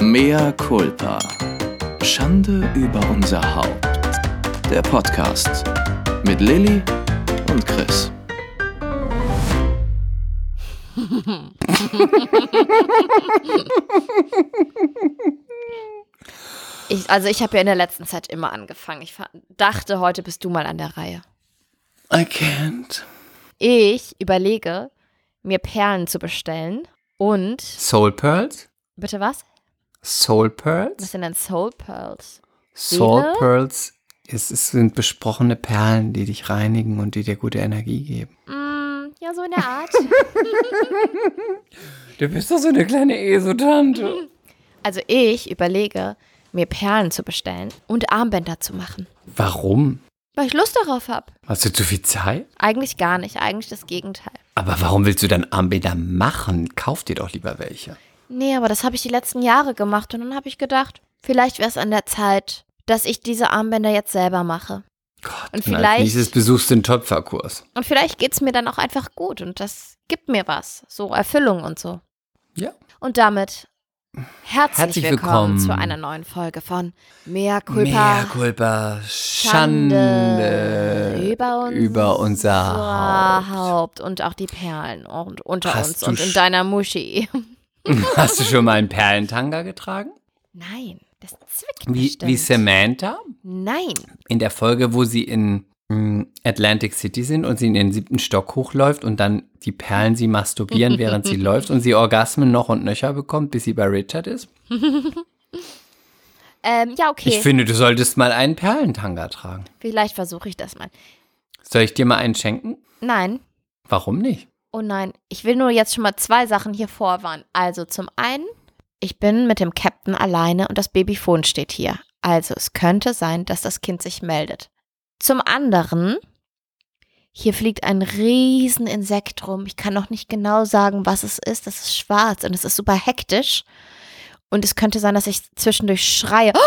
Mea culpa. Schande über unser Haupt. Der Podcast mit Lilly und Chris. Ich, also ich habe ja in der letzten Zeit immer angefangen. Ich dachte, heute bist du mal an der Reihe. I can't. Ich überlege, mir Perlen zu bestellen und Soul Pearls? bitte was? Soul Was Pearls? sind denn Soul Pearls? Soul Seele? Pearls es, es sind besprochene Perlen, die dich reinigen und die dir gute Energie geben. Mm, ja, so in der Art. Du bist doch so eine kleine Esotante. also ich überlege, mir Perlen zu bestellen und Armbänder zu machen. Warum? Weil ich Lust darauf habe. Hast du zu viel Zeit? Eigentlich gar nicht, eigentlich das Gegenteil. Aber warum willst du dann Armbänder machen? Kauf dir doch lieber welche. Nee, aber das habe ich die letzten Jahre gemacht und dann habe ich gedacht, vielleicht wäre es an der Zeit, dass ich diese Armbänder jetzt selber mache. Gott, Und vielleicht- nächstes besuchst einen Töpferkurs. Und vielleicht geht es mir dann auch einfach gut und das gibt mir was. So Erfüllung und so. Ja. Und damit herzlich, Herzlich willkommen, willkommen. zu einer neuen Folge von Mea Culpa. Mea culpa, Schande über, uns, über unser Haupt. Haupt. und auch die Perlen und unter Hast uns und in deiner Muschi. Hast du schon mal einen Perlentanga getragen? Nein, das zwickt Wie, bestimmt. wie Samantha? Nein. in der Folge, wo sie in mm, Atlantic City sind und sie in den siebten Stock hochläuft und dann die Perlen sie masturbieren, während sie läuft und sie Orgasmen noch und nöcher bekommt, bis sie bei Richard ist. Ähm, ja, okay. Ich finde, du solltest mal einen Perlentanga tragen. Vielleicht versuche ich das mal. Soll ich dir mal einen schenken? Nein. Warum nicht? Oh nein, ich will nur jetzt schon mal zwei Sachen hier vorwarnen. Also zum einen, ich bin mit dem Captain alleine und das Babyphone steht hier. Also es könnte sein, dass das Kind sich meldet. Zum anderen, hier fliegt ein riesen Insekt rum. Ich kann noch nicht genau sagen, was es ist. Das ist schwarz und es ist super hektisch. Und es könnte sein, dass ich zwischendurch schreie.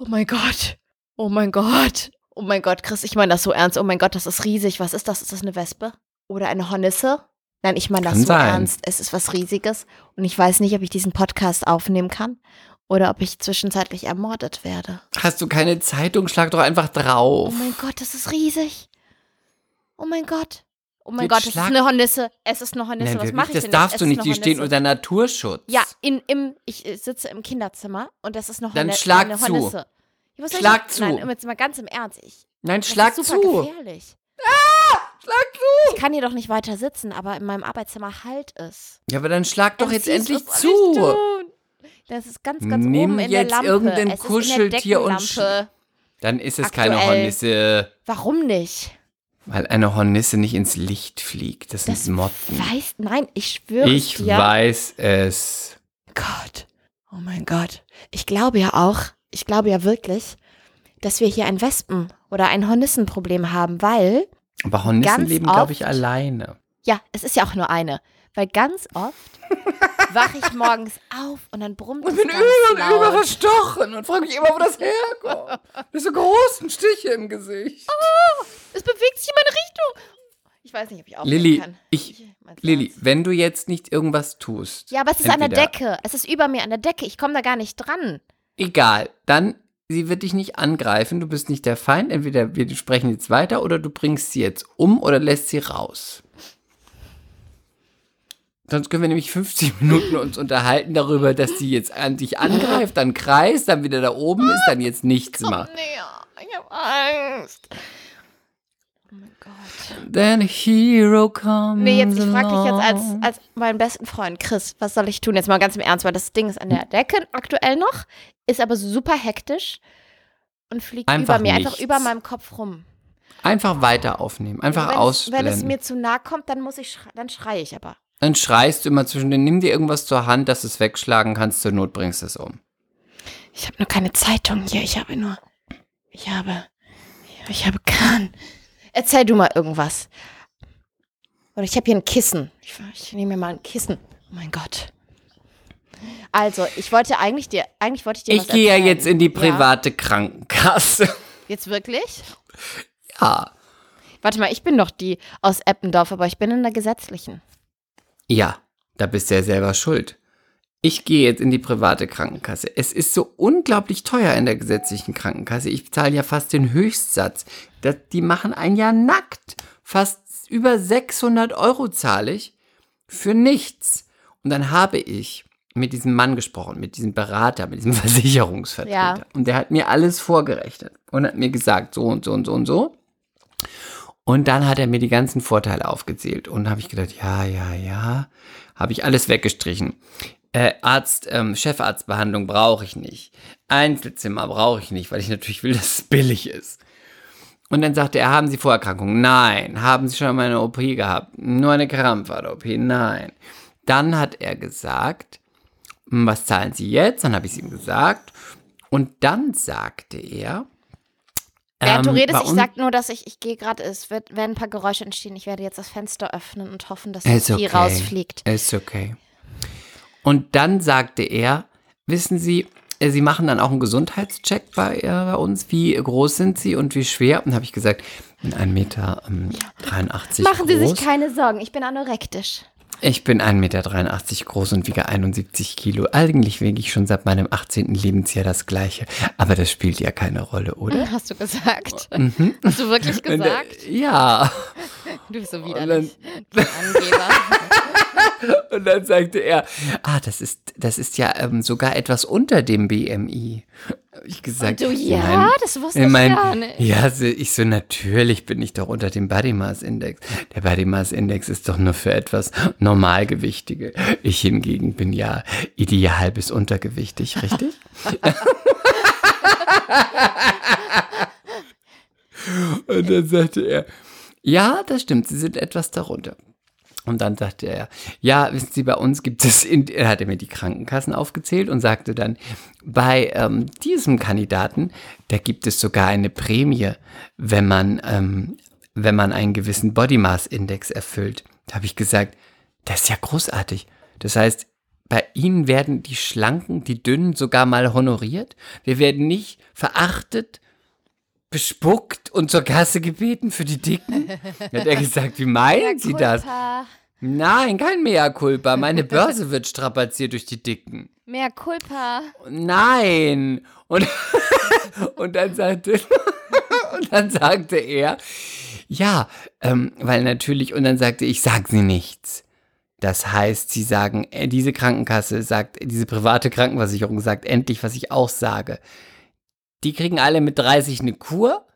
Oh mein Gott. Oh mein Gott. Oh mein Gott, Chris, ich meine das so ernst. Oh mein Gott, das ist riesig. Was ist das? Ist das eine Wespe? Oder eine Hornisse? Nein, ich meine das so ernst. Es ist was Riesiges. Und ich weiß nicht, ob ich diesen Podcast aufnehmen kann oder ob ich zwischenzeitlich ermordet werde. Hast du keine Zeitung? Schlag doch einfach Oh drauf. mein Gott, das ist riesig. Oh mein Gott. Oh mein Jetzt Gott, es ist eine Hornisse. Es ist eine Hornisse. Nein, Was mache ich das denn darfst jetzt? du Es nicht. Die stehen unter Naturschutz. Ja, in, im, ich sitze im Kinderzimmer und das ist noch Dann eine, schlag eine zu. Hornisse. Soll Schlag ich, zu. Nein, jetzt mal ganz im Ernst. Ich, Nein, das schlag ist super zu. gefährlich. Schlag zu. Ich kann hier doch nicht weiter sitzen, aber in meinem Arbeitszimmer halt es. Ja, aber dann schlag doch jetzt endlich zu. Das ist ganz, ganz Nimm oben in jetzt der Lampe. irgendein es Kuscheltier ist in und. Dann ist es keine Aktuell. Hornisse. Warum nicht? Weil eine Hornisse nicht ins Licht fliegt. Das, Das sind Motten. weiß, nein, ich schwöre Ich dir. weiß es. Gott, oh mein Gott. Ich glaube ja auch, ich glaube ja wirklich, dass wir hier ein Wespen- oder ein Hornissenproblem haben, weil, Aber Hornissen leben, glaube ich, alleine. ja, es ist ja auch nur eine. Weil ganz oft wache ich morgens auf und dann brummt es ganz laut. verstochen und frage mich immer, wo das herkommt. Diese großen Stiche im Gesicht. Es bewegt sich in meine Richtung. Ich weiß nicht, ob ich aufhören Lilli, kann. ich- Lilli, ernst. wenn du jetzt nicht irgendwas tust. Ja, aber es ist an der Decke. Es ist über mir an der Decke. Ich komme da gar nicht dran. Egal, dann, sie wird dich nicht angreifen. Du bist nicht der Feind. Entweder wir sprechen jetzt weiter oder du bringst sie jetzt um oder lässt sie raus. Sonst können wir nämlich 50 Minuten uns unterhalten darüber, dass sie jetzt an dich angreift, dann kreist, dann wieder da oben ist, dann jetzt nichts macht. Ich habe Angst. Gott. Then a hero comes Nee, jetzt, ich frage dich jetzt als, als meinen besten Freund Chris, was soll ich tun? Jetzt mal ganz im Ernst, weil das Ding ist an der Decke aktuell noch, ist aber super hektisch und fliegt Einfach über mir, einfach nichts. über meinem Kopf rum. Einfach weiter aufnehmen, einfach es, ausblenden. wenn es mir zu nah kommt, dann muss ich, schrei dann schreie ich aber. Dann schreist du immer zwischen den, nimm dir irgendwas zur Hand, dass du es wegschlagen kannst, zur Not bringst du es um. Ich habe nur keine Zeitung hier, ich habe nur, ich habe, ich habe kein. Erzähl du mal irgendwas. Oder ich habe hier ein Kissen. Ich, ich nehme mir mal ein Kissen. Oh mein Gott. Also, ich wollte eigentlich dir, eigentlich wollte ich dir Ich gehe ja jetzt in die private Krankenkasse. Jetzt wirklich? Ja. Warte mal, ich bin doch die aus Eppendorf, aber ich bin in der gesetzlichen. Ja, da bist du ja selber schuld. Ich gehe jetzt in die private Krankenkasse. Es ist so unglaublich teuer in der gesetzlichen Krankenkasse. Ich zahle ja fast den Höchstsatz. Das, die machen ein Jahr nackt. Fast über 600 Euro zahle ich für nichts. Und dann habe ich mit diesem Mann gesprochen, mit diesem Berater, mit diesem Versicherungsvertreter. Ja. Und der hat mir alles vorgerechnet und hat mir gesagt, so und so und so und so. Und dann hat er mir die ganzen Vorteile aufgezählt. Und habe ich gedacht, ja, ja, ja. Habe ich alles weggestrichen. Äh, Arzt, ähm, Chefarztbehandlung brauche ich nicht. Einzelzimmer brauche ich nicht, weil ich natürlich will, dass es billig ist. Und dann sagte er, haben Sie Vorerkrankungen? Nein. Haben Sie schon einmal eine OP gehabt? Nur eine Krampfader-OP? Nein. Dann hat er gesagt, "Hm, was zahlen Sie jetzt? Dann habe ich es ihm gesagt. Und dann sagte er, du ähm, redest, bei ich sag nur, dass ich, ich gehe gerade, es wird, werden ein paar Geräusche entstehen. Ich werde jetzt das Fenster öffnen und hoffen, dass Ist die okay. rausfliegt. Ist okay. Und dann sagte er, wissen Sie, äh, Sie machen dann auch einen Gesundheitscheck bei, äh, bei uns. Wie groß sind Sie und wie schwer? Und habe ich gesagt, bin 1,83 Meter ähm, 83 Machen Sie groß. sich keine Sorgen, ich bin anorektisch. Ich bin 1,83 Meter groß und wiege 71 Kilo. Eigentlich wiege ich schon seit meinem 18. Lebensjahr das Gleiche. Aber das spielt ja keine Rolle, oder? Hast du gesagt? Mhm. Hast du wirklich gesagt? Ja. Du bist so widerlich. Angeber. Und dann sagte er, ah, das ist, das ist ja ähm, sogar etwas unter dem BMI. Hab ich gesagt, Du, ja, nein. das wusste Ich ich mein, gar nicht. Ja, so, ich so, natürlich bin ich doch unter dem Body Mass Index. Der Body Mass Index ist doch nur für etwas Normalgewichtige. Ich hingegen bin ja ideal bis untergewichtig, richtig? Und dann sagte er, ja, das stimmt, Sie sind etwas darunter. Und dann sagte er, ja, wissen Sie, bei uns gibt es, in, er hatte mir die Krankenkassen aufgezählt und sagte dann, bei ähm, diesem Kandidaten, da gibt es sogar eine Prämie, wenn man, ähm, wenn man einen gewissen Body Mass Index erfüllt. Da habe ich gesagt, das ist ja großartig. Das heißt, bei Ihnen werden die Schlanken, die Dünnen sogar mal honoriert. Wir werden nicht verachtet, bespuckt und zur Kasse gebeten für die Dicken. Hat er gesagt, wie meinen Sie das? Nein, kein Mea culpa. Meine Börse wird strapaziert durch die Dicken. Mehr Culpa. Nein. Und, und dann sagte, und dann sagte er, ja, ähm, weil natürlich, und dann sagte ich, sag sie nichts. Das heißt, sie sagen, äh, diese Krankenkasse sagt, diese private Krankenversicherung sagt endlich, was ich auch sage. Die kriegen alle mit 30 eine Kur,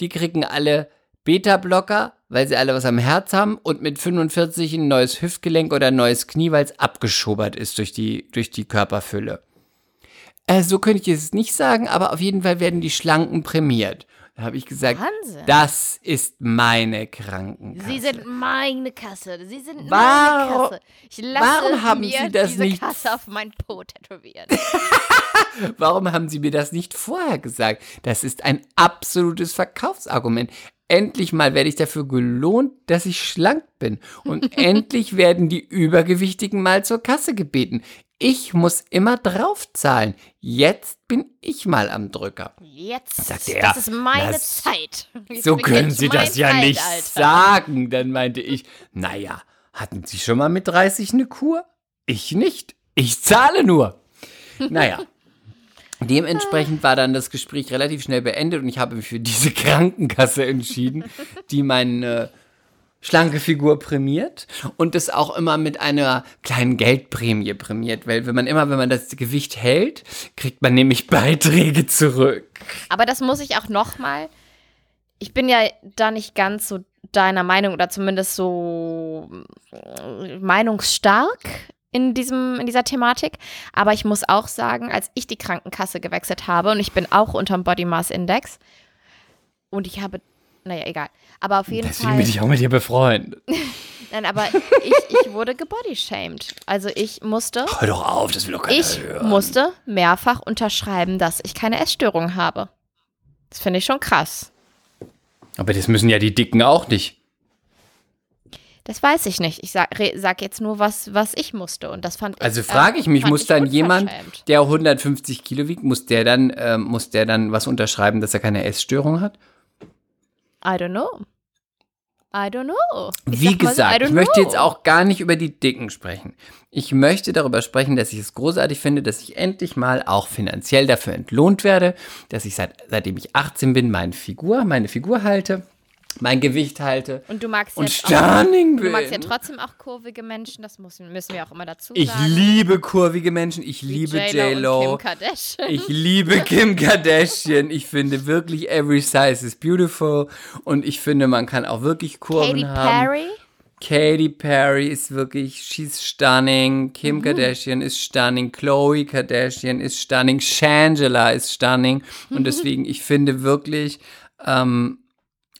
die kriegen alle Beta-Blocker, weil sie alle was am Herz haben und mit 45 ein neues Hüftgelenk oder ein neues Knie, weil es abgeschobert ist durch die, durch die Körperfülle. Äh, so könnte ich es nicht sagen, aber auf jeden Fall werden die Schlanken prämiert. Da habe ich gesagt, Wahnsinn. das ist meine Krankenkasse. Sie sind meine Kasse. Sie sind Warum- meine Kasse. Ich lasse warum haben mir Sie das diese nicht- Kasse auf mein Po tätowieren. Warum haben Sie mir das nicht vorher gesagt? Das ist ein absolutes Verkaufsargument. Endlich mal werde ich dafür gelohnt, dass ich schlank bin. Und endlich werden die Übergewichtigen mal zur Kasse gebeten. Ich muss immer draufzahlen. Jetzt bin ich mal am Drücker. Jetzt. Sagte er, das ist meine Zeit. Jetzt So können Sie das ja nicht Zeitalter. sagen. Dann meinte ich, naja, hatten Sie schon mal mit 30 eine Kur? Ich nicht. Ich zahle nur. Naja. Dementsprechend war dann das Gespräch relativ schnell beendet und ich habe mich für diese Krankenkasse entschieden, die meine schlanke Figur prämiert und es auch immer mit einer kleinen Geldprämie prämiert, weil wenn man immer, wenn man das Gewicht hält, kriegt man nämlich Beiträge zurück. Aber das muss ich auch noch mal. Ich bin ja da nicht ganz so deiner Meinung oder zumindest so äh, meinungsstark in diesem in dieser Thematik. Aber ich muss auch sagen, als ich die Krankenkasse gewechselt habe und ich bin auch unterm Body Mass Index und ich habe naja, egal. Aber auf jeden Deswegen Fall. bin ich auch mit dir befreundet. Nein, aber ich, ich wurde gebodyshamed. Also ich musste, Hör doch auf, das will doch keiner ich hören. musste mehrfach unterschreiben, dass ich keine Essstörung habe. Das finde ich schon krass. Aber das müssen ja die Dicken auch nicht. Das weiß ich nicht. Ich sag, sag jetzt nur, was, was ich musste. Und das fand ich. Also frage ich mich, fand muss dann jemand, der 150 Kilo wiegt, muss der dann, ähm, muss der dann was unterschreiben, dass er keine Essstörung hat? I don't know. I don't know. Ich Wie so, gesagt, don't ich möchte know. jetzt auch gar nicht über die Dicken sprechen. Ich möchte darüber sprechen, dass ich es großartig finde, dass ich endlich mal auch finanziell dafür entlohnt werde, dass ich seit, seitdem ich 18 bin, meine Figur, meine Figur halte, mein Gewicht halte Und du magst und jetzt auch, stunning du magst ja bin. trotzdem auch kurvige Menschen, das müssen, müssen wir auch immer dazu Ich sagen. liebe kurvige Menschen, ich Wie liebe J-Lo. Ich liebe Kim Kardashian. Ich finde wirklich, every size is beautiful. Und ich finde, man kann auch wirklich Kurven Katy haben. Perry. Katy Perry ist wirklich, she's stunning. Kim Mhm. Kardashian ist stunning. Chloe Kardashian ist stunning. Shangela ist stunning. Und deswegen, ich finde wirklich, ähm,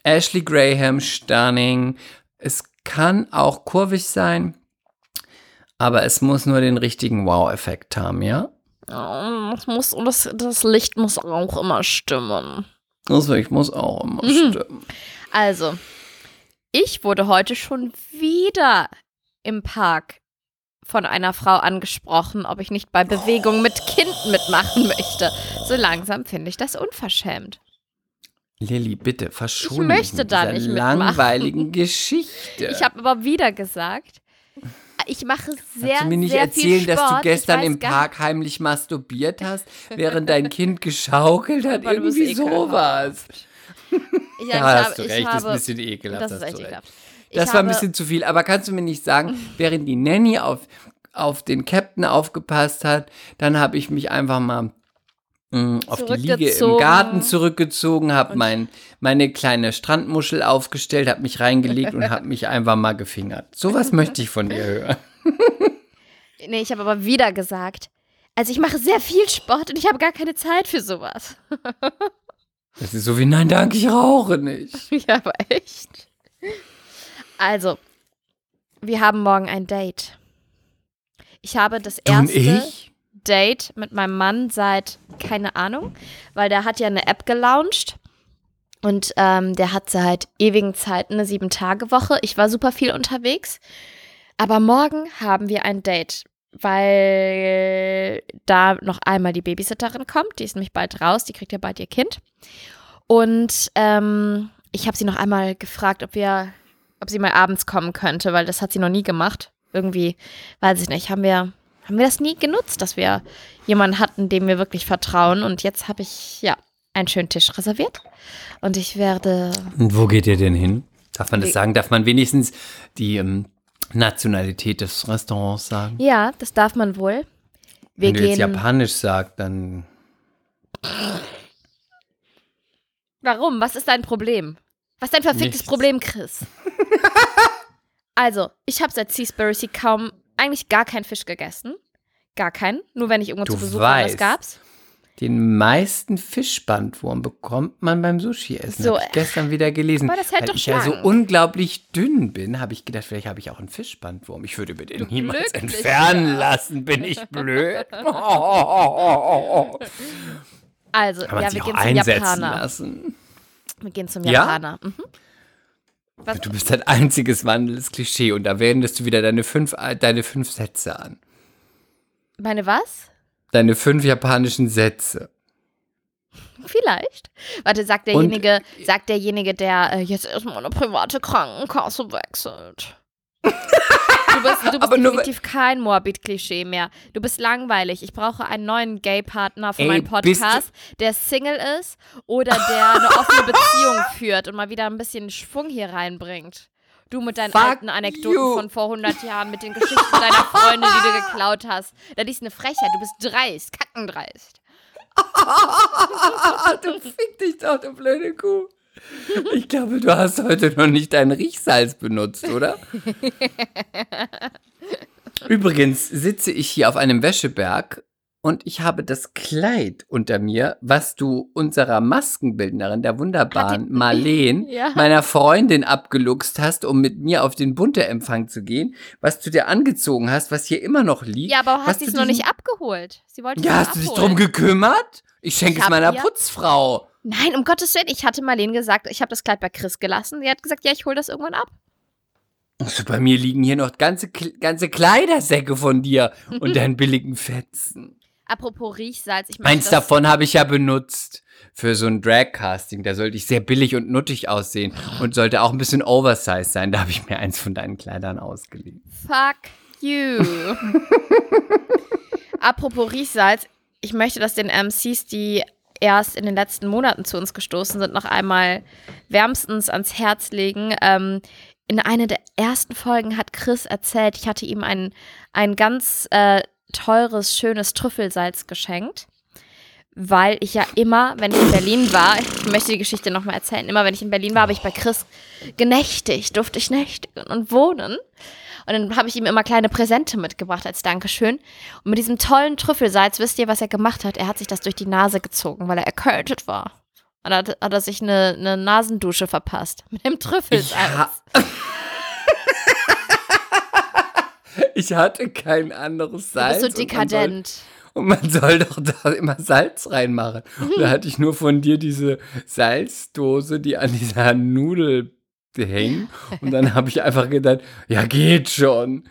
Ashley Graham stunning. Es kann auch kurvig sein, aber es muss nur den richtigen Wow-Effekt haben, ja? Das, muss, das, das Licht muss auch immer stimmen. Also, ich muss auch immer Mhm. stimmen. Also, ich wurde heute schon wieder im Park von einer Frau angesprochen, ob ich nicht bei Bewegung mit Kind mitmachen möchte. So langsam finde ich das unverschämt. Lilly, bitte, verschone Ich mich möchte mit da dieser nicht mitmachen. langweiligen Geschichte. Ich habe aber wieder gesagt, ich mache sehr, Kannst du mir nicht erzählen, dass du gestern im Park heimlich masturbiert hast, während dein Kind geschaukelt hat? Aber du bist Irgendwie sowas. Ich, Ja, ich hast du recht, das ist ein bisschen ekelhaft. Das ist echt ekelhaft. Das war ein bisschen zu viel. Aber kannst du mir nicht sagen, während die Nanny auf, auf den Captain aufgepasst hat, dann habe ich mich einfach mal mh, auf die Liege im. Garten zurückgezogen, habe mein, meine kleine Strandmuschel aufgestellt, habe mich reingelegt und habe mich einfach mal gefingert. Sowas möchte ich von dir hören. Nee, ich habe aber wieder gesagt, also ich mache sehr viel Sport und ich habe gar keine Zeit für sowas. Das ist so wie, nein, danke, ich rauche nicht. ja, aber echt. Also, wir haben morgen ein Date. Ich habe das Du und erste ich? Date mit meinem Mann seit, keine Ahnung, weil der hat ja eine App gelauncht und ähm, der hat seit ewigen Zeiten eine Sieben-Tage-Woche. Ich war super viel unterwegs, aber morgen haben wir ein Date, weil da noch einmal die Babysitterin kommt. Die ist nämlich bald raus, die kriegt ja bald ihr Kind. Und ähm, ich habe sie noch einmal gefragt, ob wir, ob sie mal abends kommen könnte, weil das hat sie noch nie gemacht. Irgendwie, weiß ich nicht, haben wir, haben wir das nie genutzt, dass wir jemanden hatten, dem wir wirklich vertrauen. Und jetzt habe ich, ja, einen schönen Tisch reserviert. Und ich werde. Und wo geht ihr denn hin? Darf man das sagen? Darf man wenigstens die ähm, Nationalität des Restaurants sagen? Ja, das darf man wohl. Wir Wenn du jetzt. Japanisch sagst, dann Warum? Was ist dein Problem? Was ist dein verficktes Nichts. Problem, Chris? also, ich habe seit Seaspiracy kaum, eigentlich gar keinen Fisch gegessen. Gar keinen. Nur wenn ich irgendwo Du zu Besuch war, das gab's. den meisten Fischbandwurm bekommt man beim Sushi-Essen. So, Hab ich gestern wieder gelesen. aber das hält Weil doch ich ja so unglaublich dünn bin, habe ich gedacht, vielleicht habe ich auch einen Fischbandwurm. Ich würde mir den Du niemals entfernen lassen. Bin ich blöd? Also, Kann man ja, sich wir auch gehen zum einsetzen Japaner. lassen. Wir gehen zum Ja? Japaner. Mhm. Was, Du bist ein einziges wandelndes Klischee und da wendest du wieder deine fünf, deine fünf Sätze an. meine was? Deine fünf japanischen Sätze. Vielleicht. Warte, sagt derjenige, sagt derjenige, der äh, jetzt erstmal eine private Krankenkasse wechselt. Du bist, du bist definitiv kein Morbid-Klischee mehr. Du bist langweilig. Ich brauche einen neuen Gay-Partner für Ey, meinen Podcast, der Single ist oder der eine offene Beziehung führt und mal wieder ein bisschen Schwung hier reinbringt. Du mit deinen Fuck alten Anekdoten you. von vor 100 Jahren, mit den Geschichten deiner Freunde, die du geklaut hast. Das ist eine Frechheit. Du bist dreist, kackendreist. du fick dich doch, du blöde Kuh. Ich glaube, du hast heute noch nicht dein Riechsalz benutzt, oder? Übrigens sitze ich hier auf einem Wäscheberg und ich habe das Kleid unter mir, was du unserer Maskenbildnerin, der wunderbaren Marleen, Ja. meiner Freundin abgeluchst hast, um mit mir auf den Bunte-Empfang zu gehen, was du dir angezogen hast, was hier immer noch liegt. Ja, aber hast du es noch nicht abgeholt? Sie wollte Ja, hast du dich abholen. drum gekümmert? Ich schenke Ich es meiner Putzfrau. Nein, um Gottes Willen. Ich hatte Marlene gesagt, ich habe das Kleid bei Chris gelassen. Sie hat gesagt, ja, ich hole das irgendwann ab. Also bei mir liegen hier noch ganze, ganze Kleidersäcke von dir und deinen billigen Fetzen. Apropos Riechsalz, ich möchte Eins davon habe ich ja benutzt für so ein Drag-Casting. Da sollte ich sehr billig und nuttig aussehen und sollte auch ein bisschen oversized sein. Da habe ich mir eins von deinen Kleidern ausgeliehen. Fuck you. Apropos Riechsalz, ich möchte das den MCs, die erst in den letzten Monaten zu uns gestoßen sind, noch einmal wärmstens ans Herz legen. Ähm, in einer der ersten Folgen hat Chris erzählt, ich hatte ihm ein, ein ganz äh, teures, schönes Trüffelsalz geschenkt. Weil ich ja immer, wenn ich in Berlin war, ich möchte die Geschichte nochmal erzählen, immer wenn ich in Berlin war, habe ich bei Chris genächtigt, durfte ich nächtigen und wohnen. Und dann habe ich ihm immer kleine Präsente mitgebracht als Dankeschön. Und mit diesem tollen Trüffelsalz, wisst ihr, was er gemacht hat? Er hat sich das durch die Nase gezogen, weil er erkältet war. Und dann hat, hat er sich eine, eine Nasendusche verpasst. Mit dem Trüffelsalz. ha ich hatte kein anderes Du Salz. bist so dekadent. Und man soll doch da immer Salz reinmachen. Und da hatte ich nur von dir diese Salzdose, die an dieser Nudel hängt. Und dann habe ich einfach gedacht, ja, geht schon.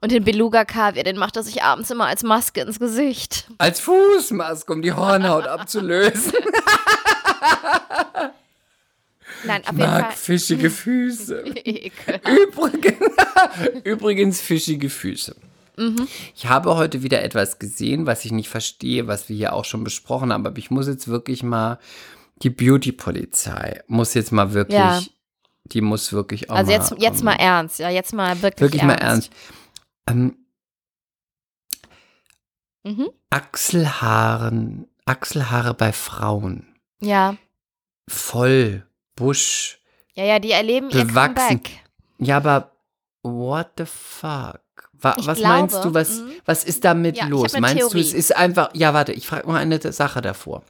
Und den Beluga-Kaviar, den macht er sich abends immer als Maske ins Gesicht. Als Fußmaske, um die Hornhaut abzulösen. Nein, auf Ich mag Fall. fischige Füße. Übrigens, übrigens fischige Füße. Mhm. Ich habe heute wieder etwas gesehen, was ich nicht verstehe, was wir hier auch schon besprochen haben, aber ich muss jetzt wirklich mal, die Beauty-Polizei muss jetzt mal wirklich, Ja. die muss wirklich auch Also mal. jetzt, jetzt ähm, mal ernst, ja, jetzt mal wirklich, Wirklich mal ernst. Ähm, Mhm. Achselhaaren, Achselhaare bei Frauen. Ja. Voll, Busch. Ja, ja, die erleben ihr Bewachsen. Comeback. Ja, aber what the fuck? Wa Ich was glaube, meinst du, was, mhm. was ist damit Ja, los? Meinst du, es Theorie. ist einfach, ja, warte, ich frage mal eine Sache davor.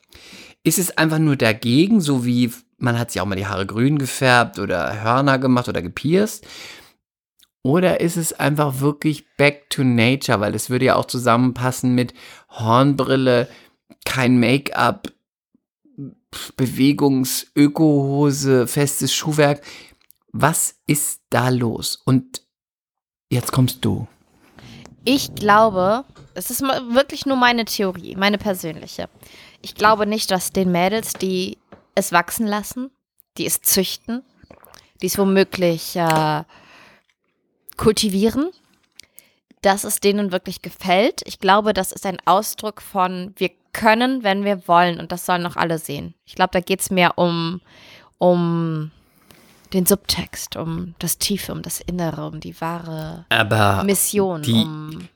Ist es einfach nur dagegen, so wie man hat sich auch mal die Haare grün gefärbt oder Hörner gemacht oder gepierst? Oder ist es einfach wirklich back to nature, weil es würde ja auch zusammenpassen mit Hornbrille, kein Make-up, Bewegungs-, Ökohose, festes Schuhwerk. Was ist da los? Und jetzt kommst du. Ich glaube, es ist wirklich nur meine Theorie, meine persönliche. Ich glaube nicht, dass den Mädels, die es wachsen lassen, die es züchten, die es womöglich äh, kultivieren, dass es denen wirklich gefällt. Ich glaube, das ist ein Ausdruck von, wir können, wenn wir wollen. Und das sollen noch alle sehen. Ich glaube, da geht es mehr um, um den Subtext, um das Tiefe, um das Innere, um die wahre Aber Mission, die- um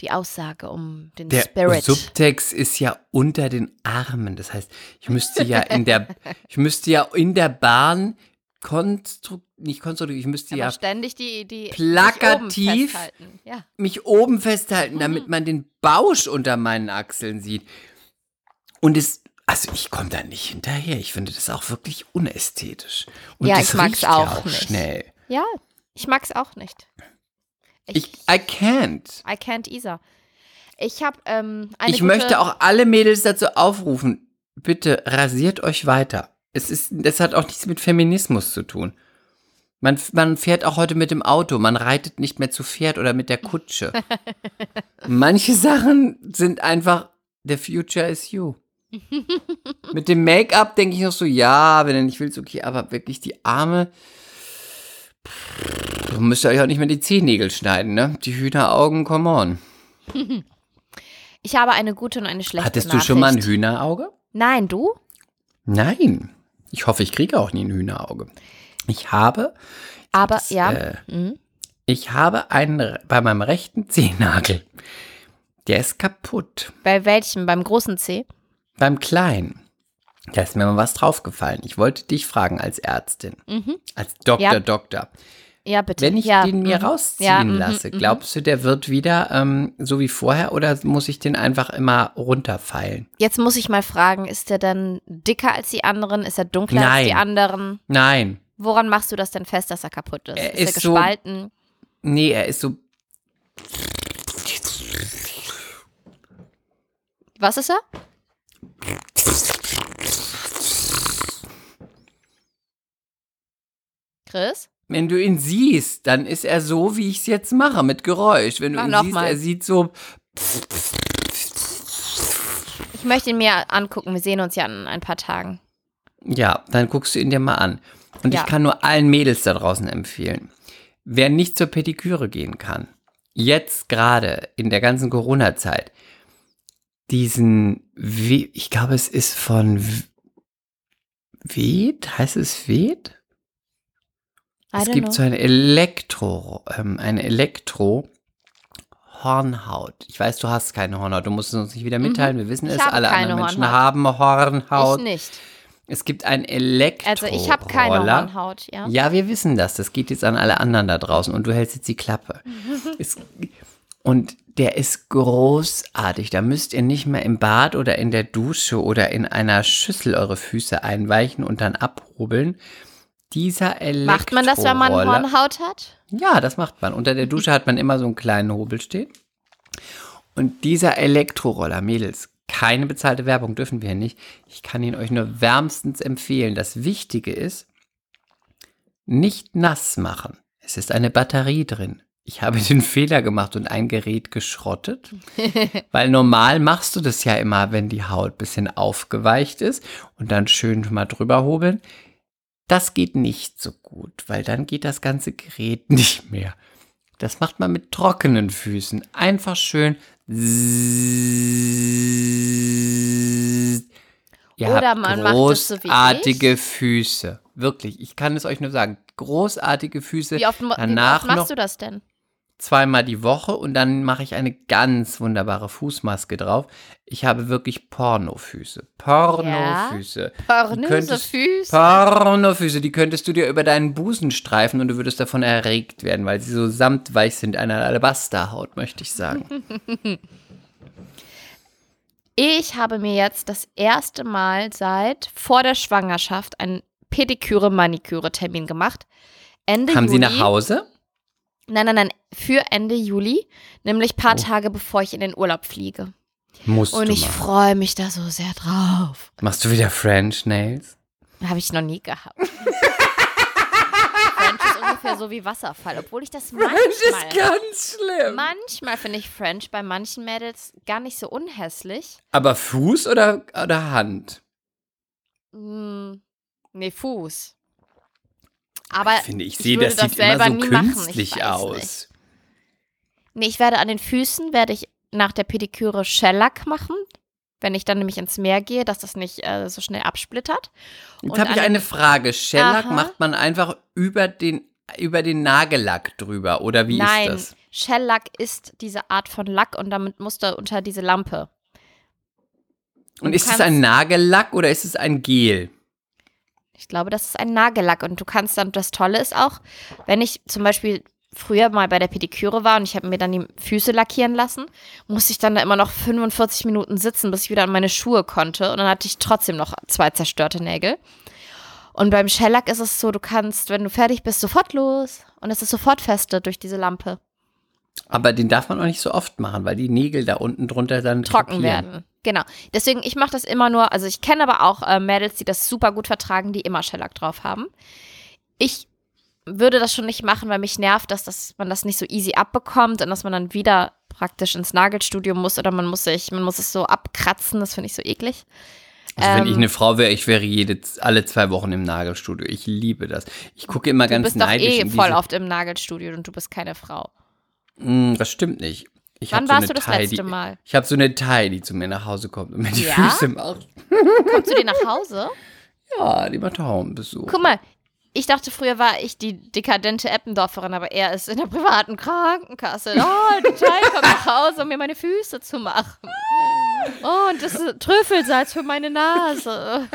die Aussage, um den der Spirit. Subtext ist ja unter den Armen. Das heißt, ich müsste ja in der, ich müsste ja in der Bahn konstrukt, nicht konstruktiv, ich müsste Aber ja ständig die, die plakativ- oben festhalten. Ja. mich oben festhalten, damit man den Bausch unter meinen Achseln sieht. Und es, also ich komme da nicht hinterher. Ich finde das auch wirklich unästhetisch. Und Ja, ich riecht ja auch auch nicht. schnell. ja, ich mag es auch nicht. Ich, I can't. I can't either. Ich habe ähm, eine Ich möchte auch alle Mädels dazu aufrufen, bitte rasiert euch weiter. Es ist, das hat auch nichts mit Feminismus zu tun. Man, man fährt auch heute mit dem Auto, man reitet nicht mehr zu Pferd oder mit der Kutsche. Manche Sachen sind einfach, the future is you. mit dem Make-up denke ich noch so, ja, wenn du nicht willst, okay, aber wirklich die Arme, pff, müsst ihr euch auch nicht mehr die Zehennägel schneiden, ne? Die Hühneraugen, come on. Ich habe eine gute und eine schlechte Hattest Nachricht. du schon mal ein Hühnerauge? Nein, du? Nein. Ich hoffe, ich kriege auch nie ein Hühnerauge. Ich habe, Aber das, ja. äh, mhm. ich habe einen bei meinem rechten Zehennagel. Der ist kaputt. Bei welchem? Beim großen C? Beim kleinen. Da ist mir mal was draufgefallen. Ich wollte dich fragen als Ärztin, Mhm. als Doktor, Ja. Doktor. Ja, bitte. Wenn ich ja. den mir mhm. rausziehen Ja, mhm, lasse, mhm. glaubst du, der wird wieder ähm, so wie vorher oder muss ich den einfach immer runterfeilen? Jetzt muss ich mal fragen, ist der dann dicker als die anderen? Ist er dunkler als Nein. die anderen? Nein. Woran machst du das denn fest, dass er kaputt ist? Er ist, ist er so- gespalten? Nee, er ist so Was ist er? Chris? Wenn du ihn siehst, dann ist er so, wie ich es jetzt mache, mit Geräusch. Wenn du Mach ihn noch siehst, mal. er sieht so. Ich möchte ihn mir angucken. Wir sehen uns ja in ein paar Tagen. Ja, dann guckst du ihn dir mal an. Und Ja. ich kann nur allen Mädels da draußen empfehlen, wer nicht zur Pediküre gehen kann, jetzt gerade in der ganzen Corona-Zeit, diesen, We- ich glaube, es ist von W- Ved, heißt es Ved? I Es gibt know. so ein Elektro, ähm, eine Elektro Hornhaut. Ich weiß, du hast keine Hornhaut. Du musst es uns nicht wieder mitteilen. Wir wissen Mhm. Ich es. Alle anderen Menschen Hornhaut. haben Hornhaut. Ich nicht. Es gibt ein Elektro Also ich habe keine Hornhaut, ja. Ja, wir wissen das. Das geht jetzt an alle anderen da draußen und du hältst jetzt die Klappe. es, und der ist großartig. Da müsst ihr nicht mehr im Bad oder in der Dusche oder in einer Schüssel eure Füße einweichen und dann abhobeln. Dieser Elektroroller. Macht man das, wenn man Hornhaut hat? Ja, das macht man. Unter der Dusche hat man immer so einen kleinen Hobel stehen. Und dieser Elektroroller, Mädels, keine bezahlte Werbung dürfen wir nicht. Ich kann ihn euch nur wärmstens empfehlen. Das Wichtige ist, nicht nass machen. Es ist eine Batterie drin. Ich habe den Fehler gemacht und ein Gerät geschrottet, weil normal machst du das ja immer, wenn die Haut ein bisschen aufgeweicht ist und dann schön mal drüber hobeln. Das geht nicht so gut, weil dann geht das ganze Gerät nicht mehr. Das macht man mit trockenen Füßen. Einfach schön. Ihr Oder man macht es so großartige Füße. Wirklich, ich kann es euch nur sagen. Großartige Füße. Wie oft, mo- wie Danach oft machst noch du das denn? Zweimal die Woche und dann mache ich eine ganz wunderbare Fußmaske drauf. Ich habe wirklich Pornofüße. Pornofüße. Die Pornöse könntest- Füße. Pornofüße, die könntest du dir über deinen Busen streifen und du würdest davon erregt werden, weil sie so samtweich sind, eine Alabasterhaut, möchte ich sagen. Ich habe mir jetzt das erste Mal seit vor der Schwangerschaft einen Pediküre-Maniküre-Termin gemacht. Ende Haben Juli. sie nach Hause? Nein, nein, nein, für Ende Juli, nämlich paar Oh. Tage bevor ich in den Urlaub fliege. Musst Und ich freue mich da so sehr drauf. Machst du wieder French Nails? Habe ich noch nie gehabt. French ist ungefähr so wie Wasserfall, obwohl ich das manchmal, ganz schlimm. manchmal finde ich French bei manchen Mädels gar nicht so unhässlich. Aber Fuß oder, oder Hand? Hm, nee, Fuß. Aber ich finde, ich sehe, das, sieht immer selber so machen, künstlich aus. nicht. nee, ich werde an den Füßen, werde ich nach der Pediküre Shellac machen, wenn ich dann nämlich ins Meer gehe, dass das nicht äh, so schnell absplittert. Jetzt Und habe ich eine Frage. Shellac Aha. macht man einfach über den, über den Nagellack drüber, oder wie Nein, ist das? Shellac ist diese Art von Lack und damit musst du unter diese Lampe. Und du ist es ein Nagellack oder ist es ein Gel? Ich glaube, das ist ein Nagellack und du kannst dann, das Tolle ist auch, wenn ich zum Beispiel früher mal bei der Pediküre war und ich habe mir dann die Füße lackieren lassen, musste ich dann da immer noch 45 Minuten sitzen, bis ich wieder an meine Schuhe konnte und dann hatte ich trotzdem noch zwei zerstörte Nägel. Und beim Shellac ist es so, du kannst, wenn du fertig bist, sofort los und es ist sofort feste durch diese Lampe. Aber den darf man auch nicht so oft machen, weil die Nägel da unten drunter dann trocken krepieren. werden. Genau. Deswegen, ich mache das immer nur, also ich kenne aber auch äh, Mädels, die das super gut vertragen, die immer Shellac drauf haben. Ich würde das schon nicht machen, weil mich nervt, dass das, man das nicht so easy abbekommt und dass man dann wieder praktisch ins Nagelstudio muss oder man muss sich, man muss es so abkratzen, das finde ich so eklig. Also wenn ich Ähm, eine Frau wäre, ich wäre jede, alle zwei Wochen im Nagelstudio. Ich liebe das. Ich gucke immer Du ganz bist doch neidisch eh in voll oft im Nagelstudio und du bist keine Frau. Mm, das stimmt nicht. Ich Wann warst so du das Thai, letzte die, Mal? Ich habe so eine Thai, die zu mir nach Hause kommt und mir die Ja? Füße macht. Kommst du dir nach Hause? Ja, die macht Haubenbesuch. Guck mal, ich dachte früher war ich die dekadente Eppendorferin, aber er ist in der privaten Krankenkasse. Oh, die Teil kommt nach Hause, um mir meine Füße zu machen. Oh, und das ist Trüffelsalz für meine Nase.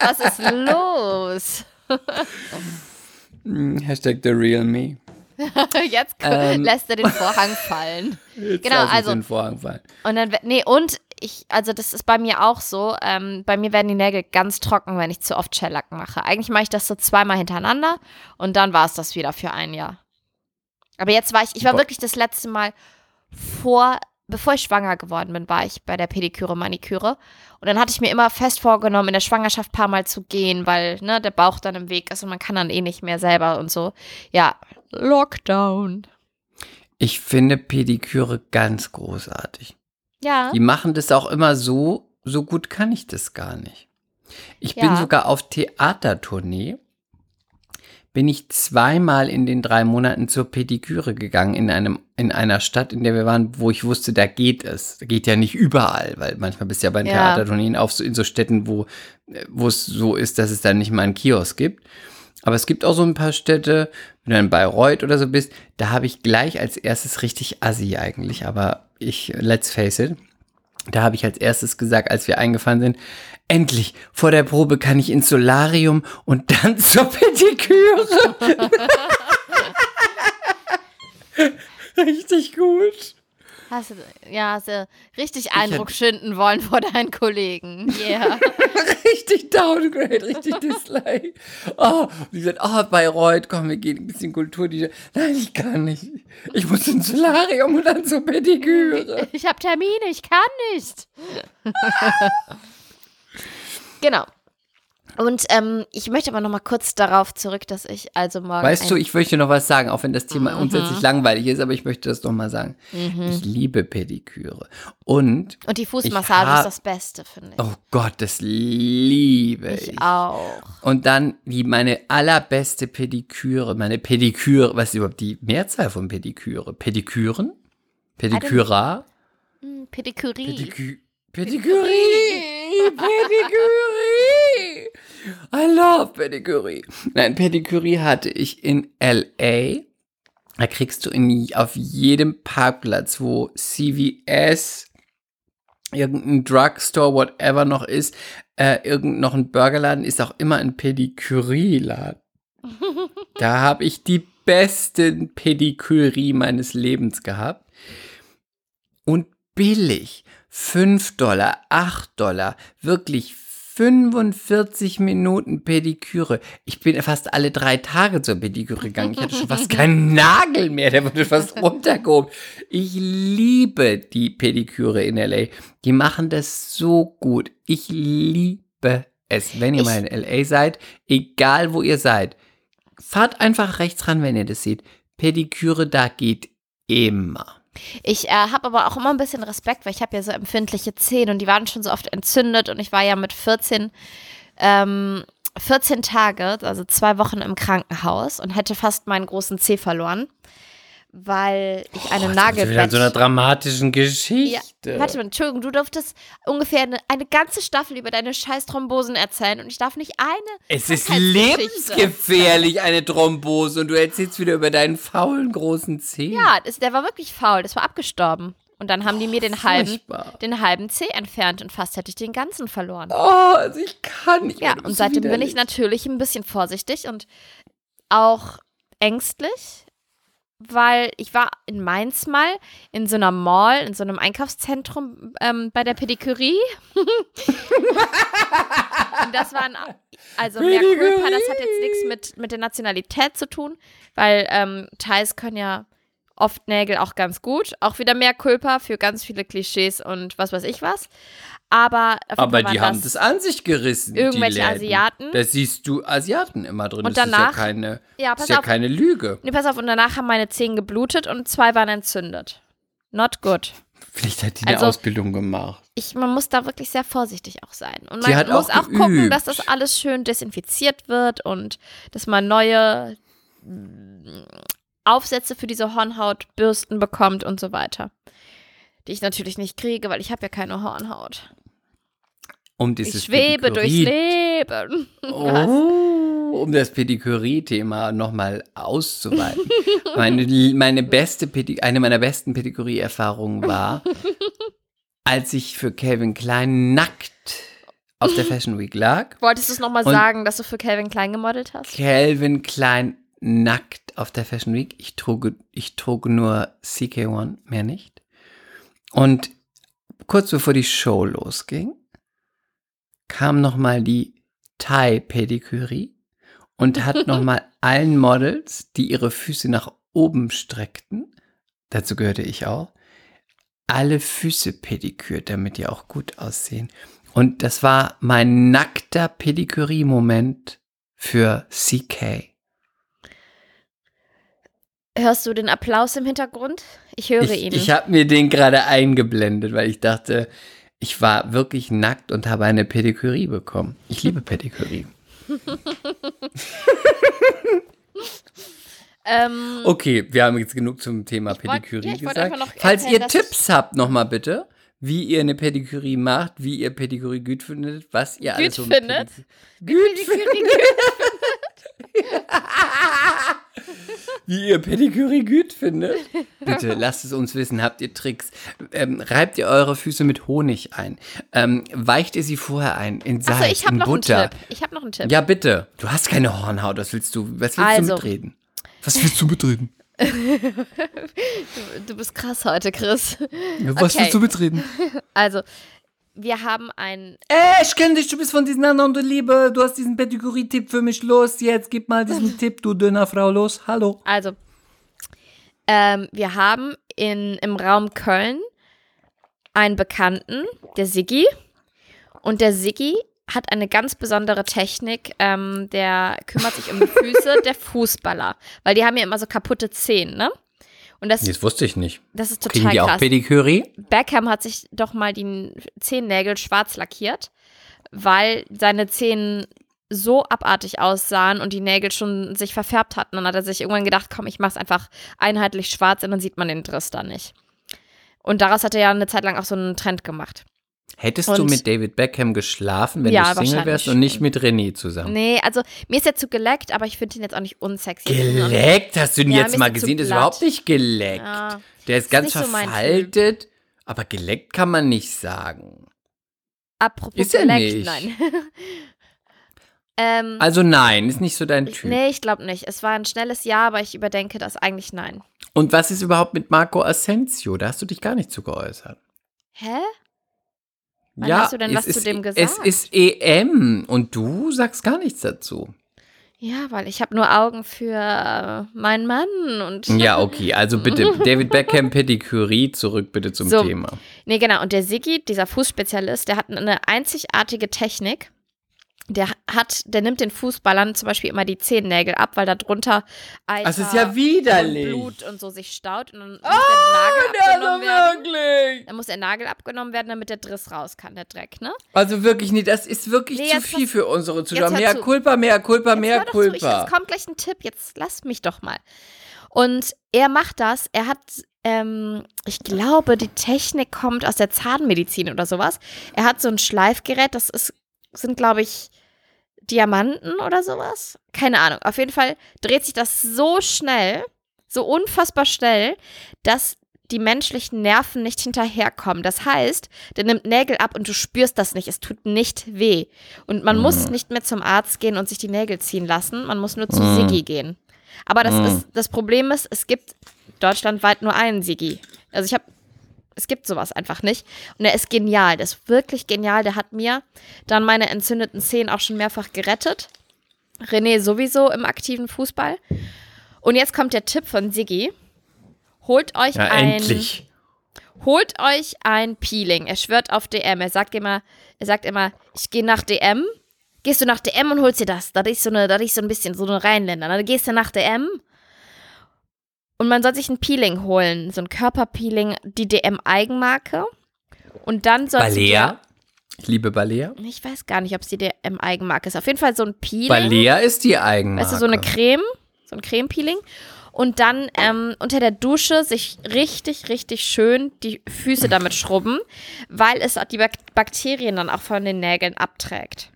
Was ist los? Hashtag the real me. Jetzt Ähm. lässt er den Vorhang fallen. Jetzt Genau, also- den Vorhang fallen. Und dann, nee, und ich, also das ist bei mir auch so, ähm, bei mir werden die Nägel ganz trocken, wenn ich zu oft Shellac mache. Eigentlich mache ich das so zweimal hintereinander und dann war es das wieder für ein Jahr. Aber jetzt war ich, ich war Boah. wirklich das letzte Mal vor, bevor ich schwanger geworden bin, war ich bei der Pediküre, Maniküre. Und dann hatte ich mir immer fest vorgenommen, in der Schwangerschaft ein paar Mal zu gehen, weil ne, der Bauch dann im Weg ist und man kann dann eh nicht mehr selber und so. Ja, Lockdown. Ich finde Pediküre ganz großartig. Ja. Die machen das auch immer so, so gut kann ich das gar nicht. Ich bin Ja. sogar auf Theatertournee. Bin ich zweimal in den drei Monaten zur Pediküre gegangen in einem in einer Stadt, in der wir waren, wo ich wusste, da geht es. Da geht ja nicht überall, weil manchmal bist du ja bei den Ja. Theatertourneen auf so in so Städten, wo wo es so ist, dass es dann nicht mal einen Kiosk gibt. Aber es gibt auch so ein paar Städte, wenn du in Bayreuth oder so bist, da habe ich gleich als erstes richtig Assi eigentlich, aber ich, let's face it, da habe ich als erstes gesagt, als wir eingefahren sind, endlich, vor der Probe kann ich ins Solarium und dann zur Pediküre. Richtig gut. Hast du, ja, hast du richtig Eindruck schinden wollen vor deinen Kollegen. Yeah. Richtig Downgrade, richtig Dislike. Oh, und die sagt, oh, Bayreuth, komm, wir gehen ein bisschen Kultur. Die, Nein, ich kann nicht. Ich muss ins Solarium und dann zur Pediküre. Ich habe Termine, ich kann nicht. Genau. Und ähm, ich möchte aber noch mal kurz darauf zurück, dass ich also morgen. Weißt du, ich möchte noch was sagen, auch wenn das Thema Mhm. grundsätzlich langweilig ist, aber ich möchte das noch mal sagen. Ich liebe Pediküre. Und, Und die Fußmassage ist das Beste, finde ich. oh Gott, das liebe ich. ich auch. Und dann die meine allerbeste Pediküre, meine Pediküre, was ist überhaupt die Mehrzahl von Pediküre? Pediküren? Pediküra? Hm, Pedikürie. Pedikü Pedikürie! Pedikürie! I love Pedikürie. Nein, Pedikürie hatte ich in L.A. Da kriegst du in, auf jedem Parkplatz, wo CVS, irgendein Drugstore, whatever noch ist, äh, irgend noch ein Burgerladen, ist auch immer ein Pedikürie-Laden. da habe ich die besten Pedikürie meines Lebens gehabt. Und billig. 5 Dollar, 8 Dollar, wirklich 45 Minuten Pediküre. Ich bin fast alle drei Tage zur Pediküre gegangen. Ich hatte schon fast keinen Nagel mehr, der wurde fast runtergehoben. Ich liebe die Pediküre in LA. Die machen das so gut. Ich liebe es. Wenn ihr Ich- mal in LA seid, egal wo ihr seid, fahrt einfach rechts ran, wenn ihr das seht. Pediküre da geht immer. Ich äh, habe aber auch immer ein bisschen Respekt, weil ich habe ja so empfindliche Zähne und die waren schon so oft entzündet und ich war ja mit 14, ähm, 14 Tage, also zwei Wochen im Krankenhaus und hätte fast meinen großen Zeh verloren, weil ich eine Wieder Nagelbett... in so einer dramatischen ja, Geschichte. warte mal, Entschuldigung, du durftest ungefähr eine, eine ganze Staffel über deine scheiß Thrombosen erzählen und ich darf nicht eine es ist lebensgefährlich, eine Thrombose, und du erzählst wieder über deinen faulen großen Zeh. Ja, das, der war wirklich faul, das war abgestorben. Und dann haben die mir den halben, den halben Zeh entfernt und fast hätte ich den ganzen verloren. Oh, also ich kann nicht. Ja, und seitdem bin ich natürlich ein bisschen vorsichtig und auch ängstlich, weil ich war in Mainz mal in so einer Mall, in so einem Einkaufszentrum ähm, bei der Pedikürie. und das waren, also mehr Pedikürie. Culpa, das hat jetzt nichts mit, mit der Nationalität zu tun, weil ähm, Thais können ja oft Nägel auch ganz gut. Auch wieder mehr Culpa für ganz viele Klischees und was weiß ich was. Aber, Aber die haben das an sich gerissen. irgendwelche. Asiaten. Da siehst du Asiaten immer drin. Und das danach- ist ja keine, Ja, pass ist ja auf. keine Lüge. Nee, pass auf, und danach haben meine Zehen geblutet und zwei waren entzündet. Not good. Vielleicht hat die Also- eine Ausbildung gemacht. Ich, man muss da wirklich sehr vorsichtig auch sein. Und man muss auch auch, gucken, dass das alles schön desinfiziert wird und dass man neue Aufsätze für diese Hornhautbürsten bekommt und so weiter. Die ich natürlich nicht kriege, weil ich habe ja keine Hornhaut. Um Ich dieses schwebe durchs Pedikürie- Leben. Oh, um das Pedikürie-Thema nochmal auszuweiten. meine, meine beste Pedi eine meiner besten Pedikürie-Erfahrungen war, als ich für Calvin Klein nackt auf der Fashion Week lag. Wolltest du es nochmal sagen, dass du für Calvin Klein gemodelt hast? Calvin Klein nackt auf der Fashion Week. Ich trug, ich trug nur CK1, mehr nicht. Und kurz bevor die Show losging, kam nochmal die Thai Pedikürie und hat nochmal allen Models, die ihre Füße nach oben streckten, dazu gehörte ich auch, alle Füße pedikürt, damit die auch gut aussehen. Und das war mein nackter Pedikürie-Moment für CK. Hörst du den Applaus im Hintergrund? Ich höre Ich, ihn. ich habe mir den gerade eingeblendet, weil ich dachte, ich war wirklich nackt und habe eine Pedikürie bekommen. Ich liebe Pedikürie. ähm, Okay, wir haben jetzt genug zum Thema wollt- Pedikürie ja, gesagt. Falls erzählen, ihr Tipps habt, nochmal bitte, wie ihr eine Pedikürie macht, wie ihr Pedikürie gut findet, was ihr alles so Gut mit findet? Gut wie ihr Pedikürie gut findet. Bitte lasst es uns wissen. Habt ihr Tricks? Ähm, reibt ihr eure Füße mit Honig ein? Ähm, weicht ihr sie vorher ein in Salz, Achso, ich habe in noch Butter? einen Tipp. Ich habe noch einen Tipp. Ja, bitte. Du hast keine Hornhaut. Was willst du? Was willst Also. du mitreden? Was willst du mitreden? Du bist krass heute, Chris. Was Okay. willst du mitreden? Also, wir haben ein. Ey, ich kenne dich, du bist von diesen anderen, du Liebe. Du hast diesen Pedikürie-Tipp für mich. Los, jetzt gib mal diesen Tipp, du Dönerfrau. Los, hallo. Also, ähm, wir haben in, im Raum Köln einen Bekannten, der Siggi. Und der Siggi hat eine ganz besondere Technik. Ähm, der kümmert sich um die Füße der Fußballer. Weil die haben ja immer so kaputte Zehen, ne? Und das, Das wusste ich nicht. das ist Kriegen total die auch krass. Pedikürie? Beckham hat sich doch mal die Zehennägel schwarz lackiert, weil seine Zehen so abartig aussahen und die Nägel schon sich verfärbt hatten. Dann hat er sich irgendwann gedacht, komm, ich mach's einfach einheitlich schwarz und dann sieht man den Driss da nicht. Und daraus hat er ja eine Zeit lang auch so einen Trend gemacht. Hättest du Und- mit David Beckham geschlafen, wenn Ja, du Single wärst und nicht mit René zusammen? Nee, also mir ist er zu geleckt, aber ich finde ihn jetzt auch nicht unsexy. Geleckt? Hast du ihn Ja, jetzt mal ist gesehen? Das ist überhaupt nicht geleckt. Ja, Der ist ganz nicht so verfaltet, aber geleckt kann man nicht sagen. Apropos Ist er geleckt, nicht. nein. ähm, Also nein, ist nicht so dein Typ. nee, ich glaube nicht. Es war ein schnelles Ja, aber ich überdenke das eigentlich nein. Und was ist überhaupt mit Marco Asensio? Da hast du dich gar nicht zu geäußert. Hä? Wann hast du denn es was zu ist, dem Es gesagt? ist EM und du sagst gar nichts dazu. Ja, weil ich habe nur Augen für äh, meinen Mann und Ja, okay, also bitte, David Beckham Pedikürie, zurück bitte zum So. Thema. nee genau und der Siggi, dieser Fußspezialist, der hat eine einzigartige Technik. Der hat, der nimmt den Fußballern zum Beispiel immer die Zehennägel ab, weil da drunter Eiter Das ist ja und widerlich. Blut und so sich staut und dann muss Ah, der Nagel abgenommen werden. wirklich. Dann muss der Nagel abgenommen werden, damit der Driss raus kann, der Dreck, ne? Also wirklich nicht, das ist wirklich Nee, zu viel pass- für unsere Zuschauer. Mehr zu. Culpa, mehr Culpa, Jetzt mehr ich, Culpa. jetzt kommt gleich ein Tipp, jetzt lasst mich doch mal. Und er macht das, er hat, ähm, ich glaube, die Technik kommt aus der Zahnmedizin oder sowas. Er hat so ein Schleifgerät, das ist, sind, glaube ich, Diamanten oder sowas. Keine Ahnung. Auf jeden Fall dreht sich das so schnell, so unfassbar schnell, dass die menschlichen Nerven nicht hinterherkommen. Das heißt, der nimmt Nägel ab und du spürst das nicht. Es tut nicht weh. Und man muss nicht mehr zum Arzt gehen und sich die Nägel ziehen lassen. Man muss nur zu Mhm. Sigi gehen. Aber das, Mhm. ist, das Problem ist, es gibt deutschlandweit nur einen Sigi. Also ich habe, es gibt sowas einfach nicht. Und er ist genial. Der ist wirklich genial. Der hat mir dann meine entzündeten Zehen auch schon mehrfach gerettet. René sowieso im aktiven Fußball. Und jetzt kommt der Tipp von Sigi. Holt euch Ja, ein endlich. Holt euch ein Peeling. Er schwört auf DM. Er sagt immer, er sagt immer, ich gehe nach DM. Gehst du nach DM und holst dir das? Da ist so eine, da so ein bisschen so eine Rheinländer. Dann gehst du nach DM und man soll sich ein Peeling holen, so ein Körperpeeling, die DM Eigenmarke. Und dann soll Balea. Ich liebe Balea. Ich weiß gar nicht, ob es die DM Eigenmarke ist. Auf jeden Fall so ein Peeling. Balea ist die Eigenmarke. Weißt du, so eine Creme, so ein Creme-Peeling. Und dann ähm, unter der Dusche sich richtig, richtig schön die Füße damit schrubben, weil es die Bak Bakterien dann auch von den Nägeln abträgt.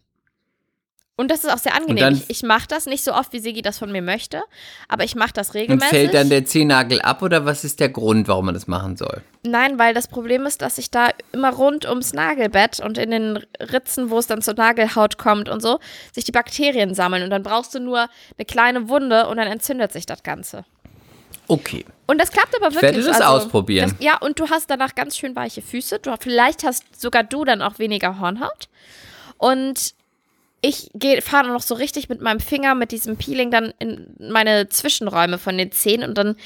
Und das ist auch sehr angenehm. dann- ich ich mache das nicht so oft, wie Sigi das von mir möchte, aber ich mache das Und regelmäßig. fällt dann der Zehennagel ab oder was ist der Grund, warum man das machen soll? Nein, weil das Problem ist, dass sich da immer rund ums Nagelbett und in den Ritzen, wo es dann zur Nagelhaut kommt und so, sich die Bakterien sammeln. Und dann brauchst du nur eine kleine Wunde und dann entzündet sich das Ganze. Okay. Und das klappt aber wirklich. werde das also, ausprobieren. Das, ja, und du hast danach ganz schön weiche Füße. Du, vielleicht hast sogar du dann auch weniger Hornhaut. Und ich fahre noch so richtig mit meinem Finger, mit diesem Peeling dann in meine Zwischenräume von den Zähnen und dann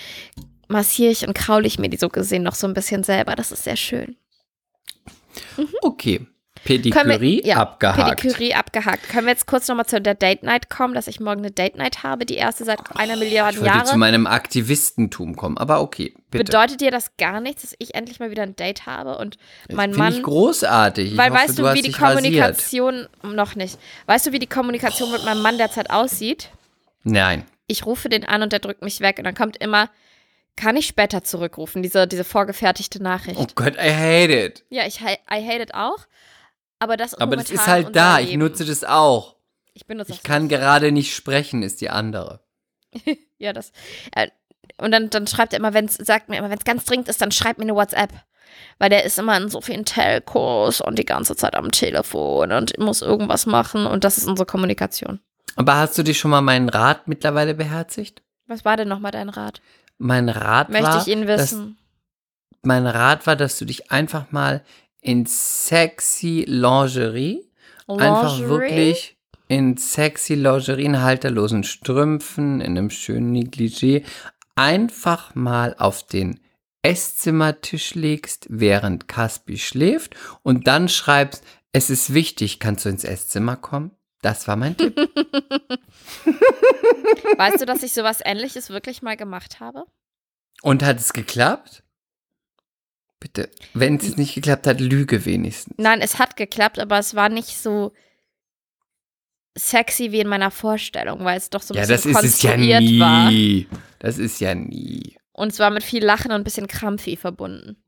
massiere ich und kraule ich mir die so gesehen noch so ein bisschen selber. Das ist sehr schön. Okay. Pedikürie ja, abgehakt. Pedikürie abgehakt. Können wir jetzt kurz nochmal zu der Date Night kommen, dass ich morgen eine Date Night habe, die erste seit einer Milliarde Ich wollte zu Jahre? meinem Aktivistentum kommen, aber okay, bitte. Bedeutet dir das gar nichts, dass ich endlich mal wieder ein Date habe und mein ich Mann großartig. Ich Weil hoffe, weißt du, hast wie die dich rasiert. Kommunikation noch nicht. Weißt du, wie die Kommunikation mit meinem Mann derzeit aussieht? Nein. Ich rufe den an und der drückt mich weg und dann kommt immer, kann ich später zurückrufen, diese, diese vorgefertigte Nachricht. Oh Gott, I hate it. Ja, ich I hate it auch. Aber das ist Aber das ist halt da. Ich Leben. nutze das auch. Ich benutze Ich das. kann gerade nicht sprechen, ist die andere. Ja, das. Äh, und dann, dann schreibt er immer, wenn es, sagt mir immer, wenn es ganz dringend ist, dann schreibt mir eine WhatsApp. Weil der ist immer in so vielen Telcos und die ganze Zeit am Telefon und muss irgendwas machen und das ist unsere Kommunikation. Aber hast du dich schon mal meinen Rat mittlerweile beherzigt? Was war denn nochmal dein Rat? Mein Rat Möchte war, ich ihn dass, wissen. mein Rat war, dass du dich einfach mal in sexy Lingerie, einfach Lingerie? wirklich in sexy Lingerie, in halterlosen Strümpfen, in einem schönen Negligé, einfach mal auf den Esszimmertisch legst, während Caspi schläft und dann schreibst, es ist wichtig, kannst du ins Esszimmer kommen? Das war mein Tipp. Weißt du, dass ich sowas ähnliches wirklich mal gemacht habe? Und hat es geklappt? Bitte, wenn es nicht geklappt hat, lüge wenigstens. Nein, es hat geklappt, aber es war nicht so sexy wie in meiner Vorstellung, weil es doch so ein Ja, das bisschen ist es ja konstruiert war. nie. Das ist ja nie. Und es war mit viel Lachen und ein bisschen Krampfi verbunden.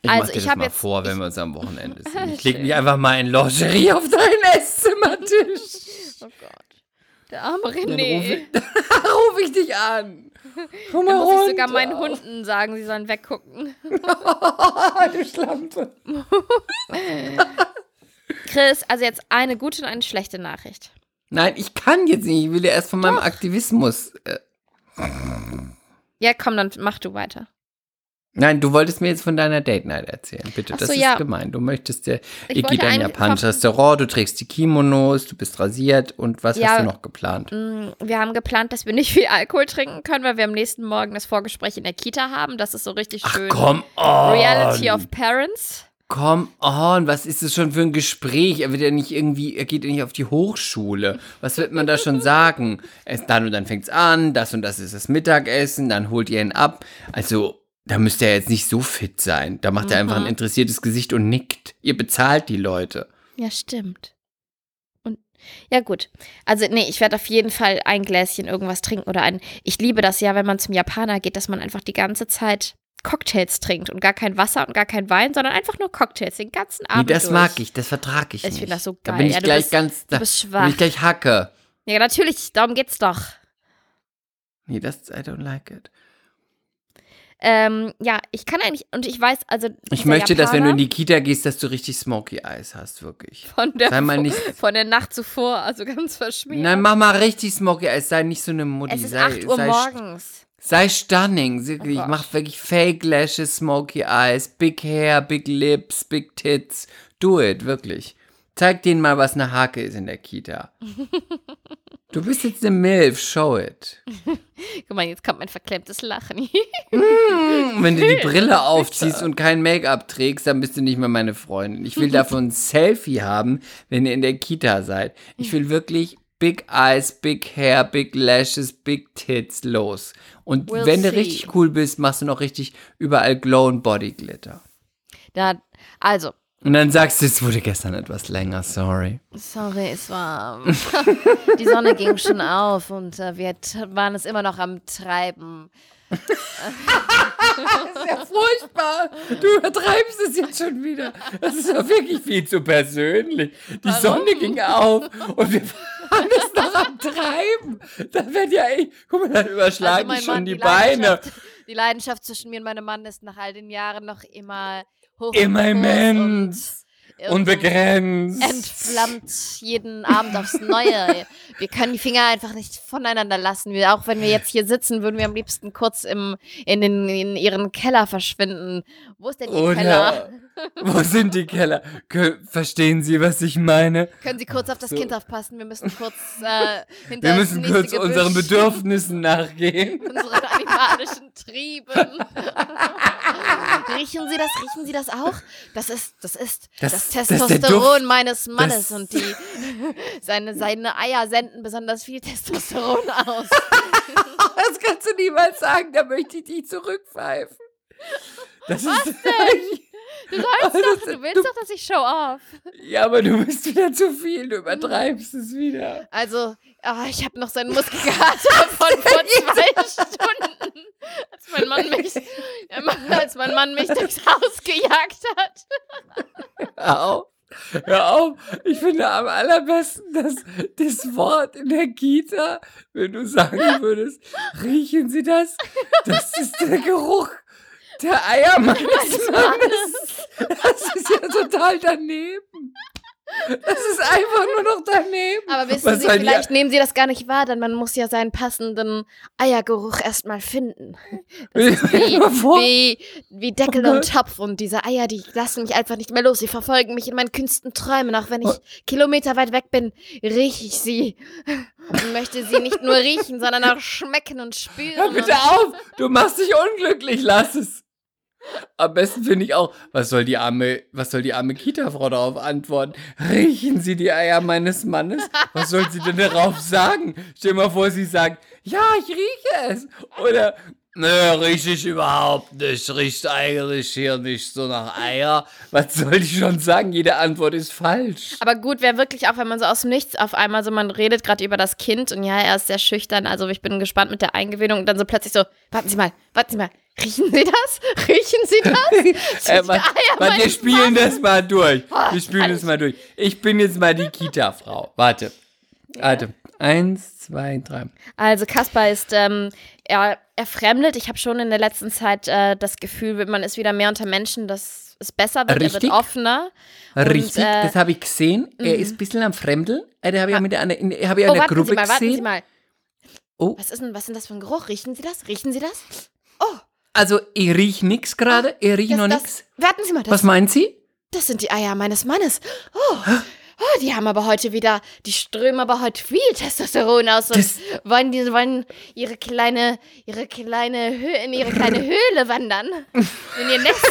Ich Also, mach dir ich das hab mal jetzt- vor, wenn ich- wir uns am Wochenende sehen. Ich Schön. leg mich einfach mal in Lingerie auf deinen Esszimmertisch. Oh Gott. Der arme Dann rufe René. ich, ruf ich dich an. Komm mal muss ich sogar runter. meinen Hunden sagen, sie sollen weggucken. du Schlampe. Chris, also jetzt eine gute und eine schlechte Nachricht. Nein, ich kann jetzt nicht. Ich will ja erst von meinem Aktivismus. Äh, Ja, komm, dann mach du weiter. Nein, du wolltest mir jetzt von deiner Date Night erzählen. Bitte, Ach das so, ist ja. gemein. Du möchtest ja, Ich ihr geht in ein japanisches Restaurant, du trägst die Kimonos, du bist rasiert und was Ja. hast du noch geplant? Mm, Wir haben geplant, dass wir nicht viel Alkohol trinken können, weil wir am nächsten Morgen das Vorgespräch in der Kita haben. Das ist so richtig Ach schön. komm on. Reality of Parents. Come on, was ist das schon für ein Gespräch? Er wird ja nicht irgendwie, er geht ja nicht auf die Hochschule. Was wird man da schon sagen? Es dann und dann fängt's an, das und das ist das Mittagessen, dann holt ihr ihn ab. Also, da müsst ihr jetzt nicht so fit sein. Da macht er einfach Mhm. ein interessiertes Gesicht und nickt. Ihr bezahlt die Leute. Ja, stimmt. Und ja, gut. Also, nee, ich werde auf jeden Fall ein Gläschen irgendwas trinken oder ein. Ich liebe das ja, wenn man zum Japaner geht, dass man einfach die ganze Zeit Cocktails trinkt und gar kein Wasser und gar kein Wein, sondern einfach nur Cocktails den ganzen Nee, Abend. das durch. mag ich, das vertrag ich Ich nicht. find das so Da geil. bin ich Ja, gleich bist- ganz, da Du bist bin schwach. ich gleich hacke. Ja, natürlich, darum geht's doch. Nee, das, I don't like it. Ähm, ja, ich kann eigentlich, und ich weiß, also. Ich möchte, dass wenn du in Japaner die Kita gehst, dass du richtig Smoky Eyes hast, wirklich. Von der, Sei mal nicht- von der Nacht zuvor, also ganz verschmiert. Nein, mach mal richtig Smoky Eyes, sei nicht so eine Mutti. es ist sei, 8 Uhr sei, morgens. Sei stunning. Wirklich, Oh mach wirklich Fake Lashes, Smoky Eyes, Big Hair, Big Lips, Big Tits. Do it, wirklich. Zeig denen mal, was eine Hake ist in der Kita. Du bist jetzt eine Milf, show it. Guck mal, jetzt kommt mein verklemmtes Lachen. Und wenn du die Brille aufziehst und kein Make-up trägst, dann bist du nicht mehr meine Freundin. Ich will davon ein Selfie haben, wenn ihr in der Kita seid. Ich will wirklich Big Eyes, Big Hair, Big Lashes, Big Tits los. Und We'll wenn du see. richtig cool bist, machst du noch richtig überall Glow and Body Glitter. da, also, Und dann sagst du, es wurde gestern etwas länger, sorry. sorry, es war. die Sonne ging schon auf und äh, wir waren es immer noch am Treiben. Das ist ja furchtbar. Du übertreibst es jetzt schon wieder. Das ist ja wirklich viel zu persönlich. Die Sonne ging auf und wir waren es noch am Treiben. Das wird ja echt. Guck mal, dann überschlagen Also schon Mann, die, Beine. Leidenschaft- Die Leidenschaft zwischen mir und meinem Mann ist nach all den Jahren noch immer hoch. und Immer groß immens. und- Unbegrenzt. entflammt jeden Abend aufs Neue. Wir können die Finger einfach nicht voneinander lassen. Wir, auch wenn wir jetzt hier sitzen, würden wir am liebsten kurz im, in, den, in ihren Keller verschwinden. Wo ist denn Ihr Keller? Wo sind die Keller? Verstehen Sie, was ich meine? Können Sie kurz auf das So. Kind aufpassen? Wir müssen kurz äh, hinter Wir das müssen kurz Gebüsch, unseren Bedürfnissen nachgehen. unseren animalischen Trieben. riechen Sie das? Riechen Sie das auch? Das ist, das ist Das- das, das Testosteron Duft. meines Mannes Das- und die seine, seine Eier senden besonders viel Testosteron aus. Das kannst du niemals sagen, da möchte ich dich zurückpfeifen. Das ist, Du sollst Das- doch, du willst du- doch, dass ich show off. Ja, aber du bist wieder zu viel, du übertreibst es wieder. Also, ah, ich habe noch seinen Muskelkater von vor zwei Stunden, als mein Mann mich, als mein Mann mich durchs Haus gejagt hat. Hör auf. Hör auf. Ich finde am allerbesten das, das Wort in der Kita, wenn du sagen würdest, riechen Sie das? Das ist der Geruch der Eier meines Mannes. Das ist ja total daneben. Das ist einfach nur noch daneben. Aber wissen Was Sie, vielleicht nehmen Sie das gar nicht wahr, denn man muss ja seinen passenden Eiergeruch erstmal finden. Das ist wie, wie, wie Deckel und Topf und diese Eier, die lassen mich einfach nicht mehr los. Sie verfolgen mich in meinen kühnsten Träumen. Auch wenn ich Kilometer weit weg bin, rieche ich sie. Und möchte sie nicht nur riechen, sondern auch schmecken und spüren. Hör bitte auf! Du machst dich unglücklich, lass es! Am besten finde ich auch, was soll die arme, was soll die arme Kita-Frau darauf antworten? Riechen Sie die Eier meines Mannes? Was soll sie denn darauf sagen? Stell dir mal vor, sie sagt, ja, ich rieche es. Oder, nö, rieche ich überhaupt nicht. Riecht eigentlich hier nicht so nach Eier. Was soll die schon sagen? Jede Antwort ist falsch. Aber gut, wäre wirklich auch, wenn man so aus dem Nichts auf einmal so, man redet gerade über das Kind und ja, er ist sehr schüchtern, also ich bin gespannt mit der Eingewöhnung und dann so plötzlich so, warten Sie mal, warten Sie mal, riechen Sie das? Riechen Sie das? Äh, wa- Eier warte, wir spielen das mal durch. Oh, Wir spielen das mal durch. Ich bin jetzt mal die Kita-Frau. Warte. Warte. Eins, zwei, drei. Also Kaspar ist, ähm, er, er fremdelt. Ich habe schon in der letzten Zeit äh, das Gefühl, man ist wieder mehr unter Menschen, dass es besser wird, er Richtig. wird offener. Und, Richtig, äh, das habe ich gesehen. Er ist ein bisschen am Fremdeln. Äh, Den habe ich ja mit anderen- in- ich Oh, in der warten Gruppe Sie mal, warten Sie gesehen. mal. Oh, Was ist denn, was ist denn das für ein Geruch? Riechen Sie das? Riechen Sie das? Also ich riech nix gerade. Er riecht das, noch das, nix. Warten Sie mal, das, Was meint sie? das sind die Eier meines Mannes. Oh, oh, die haben aber heute wieder, die strömen aber heute viel Testosteron aus und Das- wollen, die, wollen ihre kleine, ihre kleine Höhe, in ihre kleine Höhle wandern. In ihr Nest.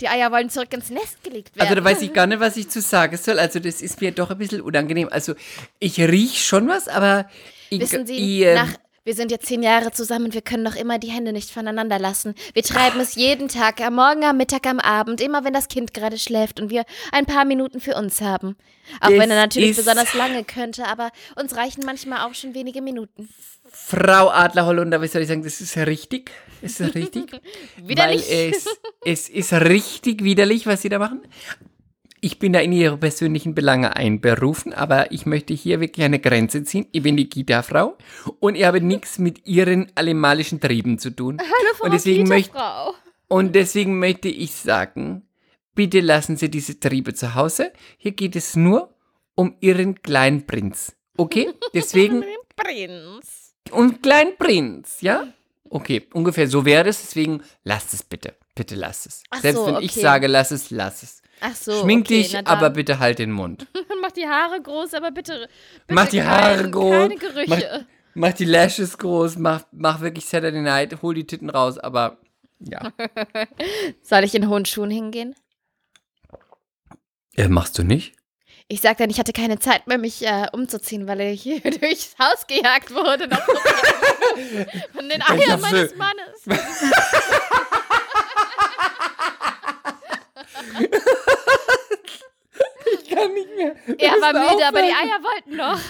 Die Eier wollen zurück ins Nest gelegt werden. Also da weiß ich gar nicht, was ich zu sagen soll. Also das ist mir doch ein bisschen unangenehm. Also ich riech schon was, aber ich, Wissen Sie, ich, ähm, nach, wir sind jetzt zehn Jahre zusammen, wir können doch immer die Hände nicht voneinander lassen. Wir treiben es jeden Tag, am Morgen, am Mittag, am Abend, immer wenn das Kind gerade schläft und wir ein paar Minuten für uns haben. Auch Das wenn er natürlich besonders lange könnte, aber uns reichen manchmal auch schon wenige Minuten. Frau Adler-Hollunder, was soll ich sagen, das ist richtig. Das ist richtig. Widerlich. Weil es, es ist richtig widerlich, was Sie da machen. Ich bin da in Ihre persönlichen Belange einberufen, aber ich möchte hier wirklich eine Grenze ziehen. Ich bin die Kita-Frau und ich habe nichts mit Ihren animalischen Trieben zu tun. Hallo, Frau und deswegen möchte Frau. und deswegen möchte ich sagen, bitte lassen Sie diese Triebe zu Hause. Hier geht es nur um Ihren kleinen Prinz. Okay? Deswegen Prinz. und kleinen Prinz, ja? Okay, ungefähr so wäre es, deswegen lasst es bitte. Bitte lasst es. Ach Selbst so, wenn ich okay. sage, lass es, lass es. Ach so. Schmink okay, dich, aber bitte halt den Mund. Mach die Haare groß, aber bitte. bitte Mach die Haare kein, groß. Keine Gerüche. Mach, mach die Lashes groß, mach, mach wirklich Saturday Night, hol die Titten raus, aber ja. Soll ich in hohen Schuhen hingehen? Äh, machst du nicht? Ich sag dann, ich hatte keine Zeit mehr, mich äh, umzuziehen, weil ich hier durchs Haus gejagt wurde. Noch von den Eiern meines Mannes. Ich kann nicht mehr. Wir Er war müde, aber die aufhören. Eier wollten noch.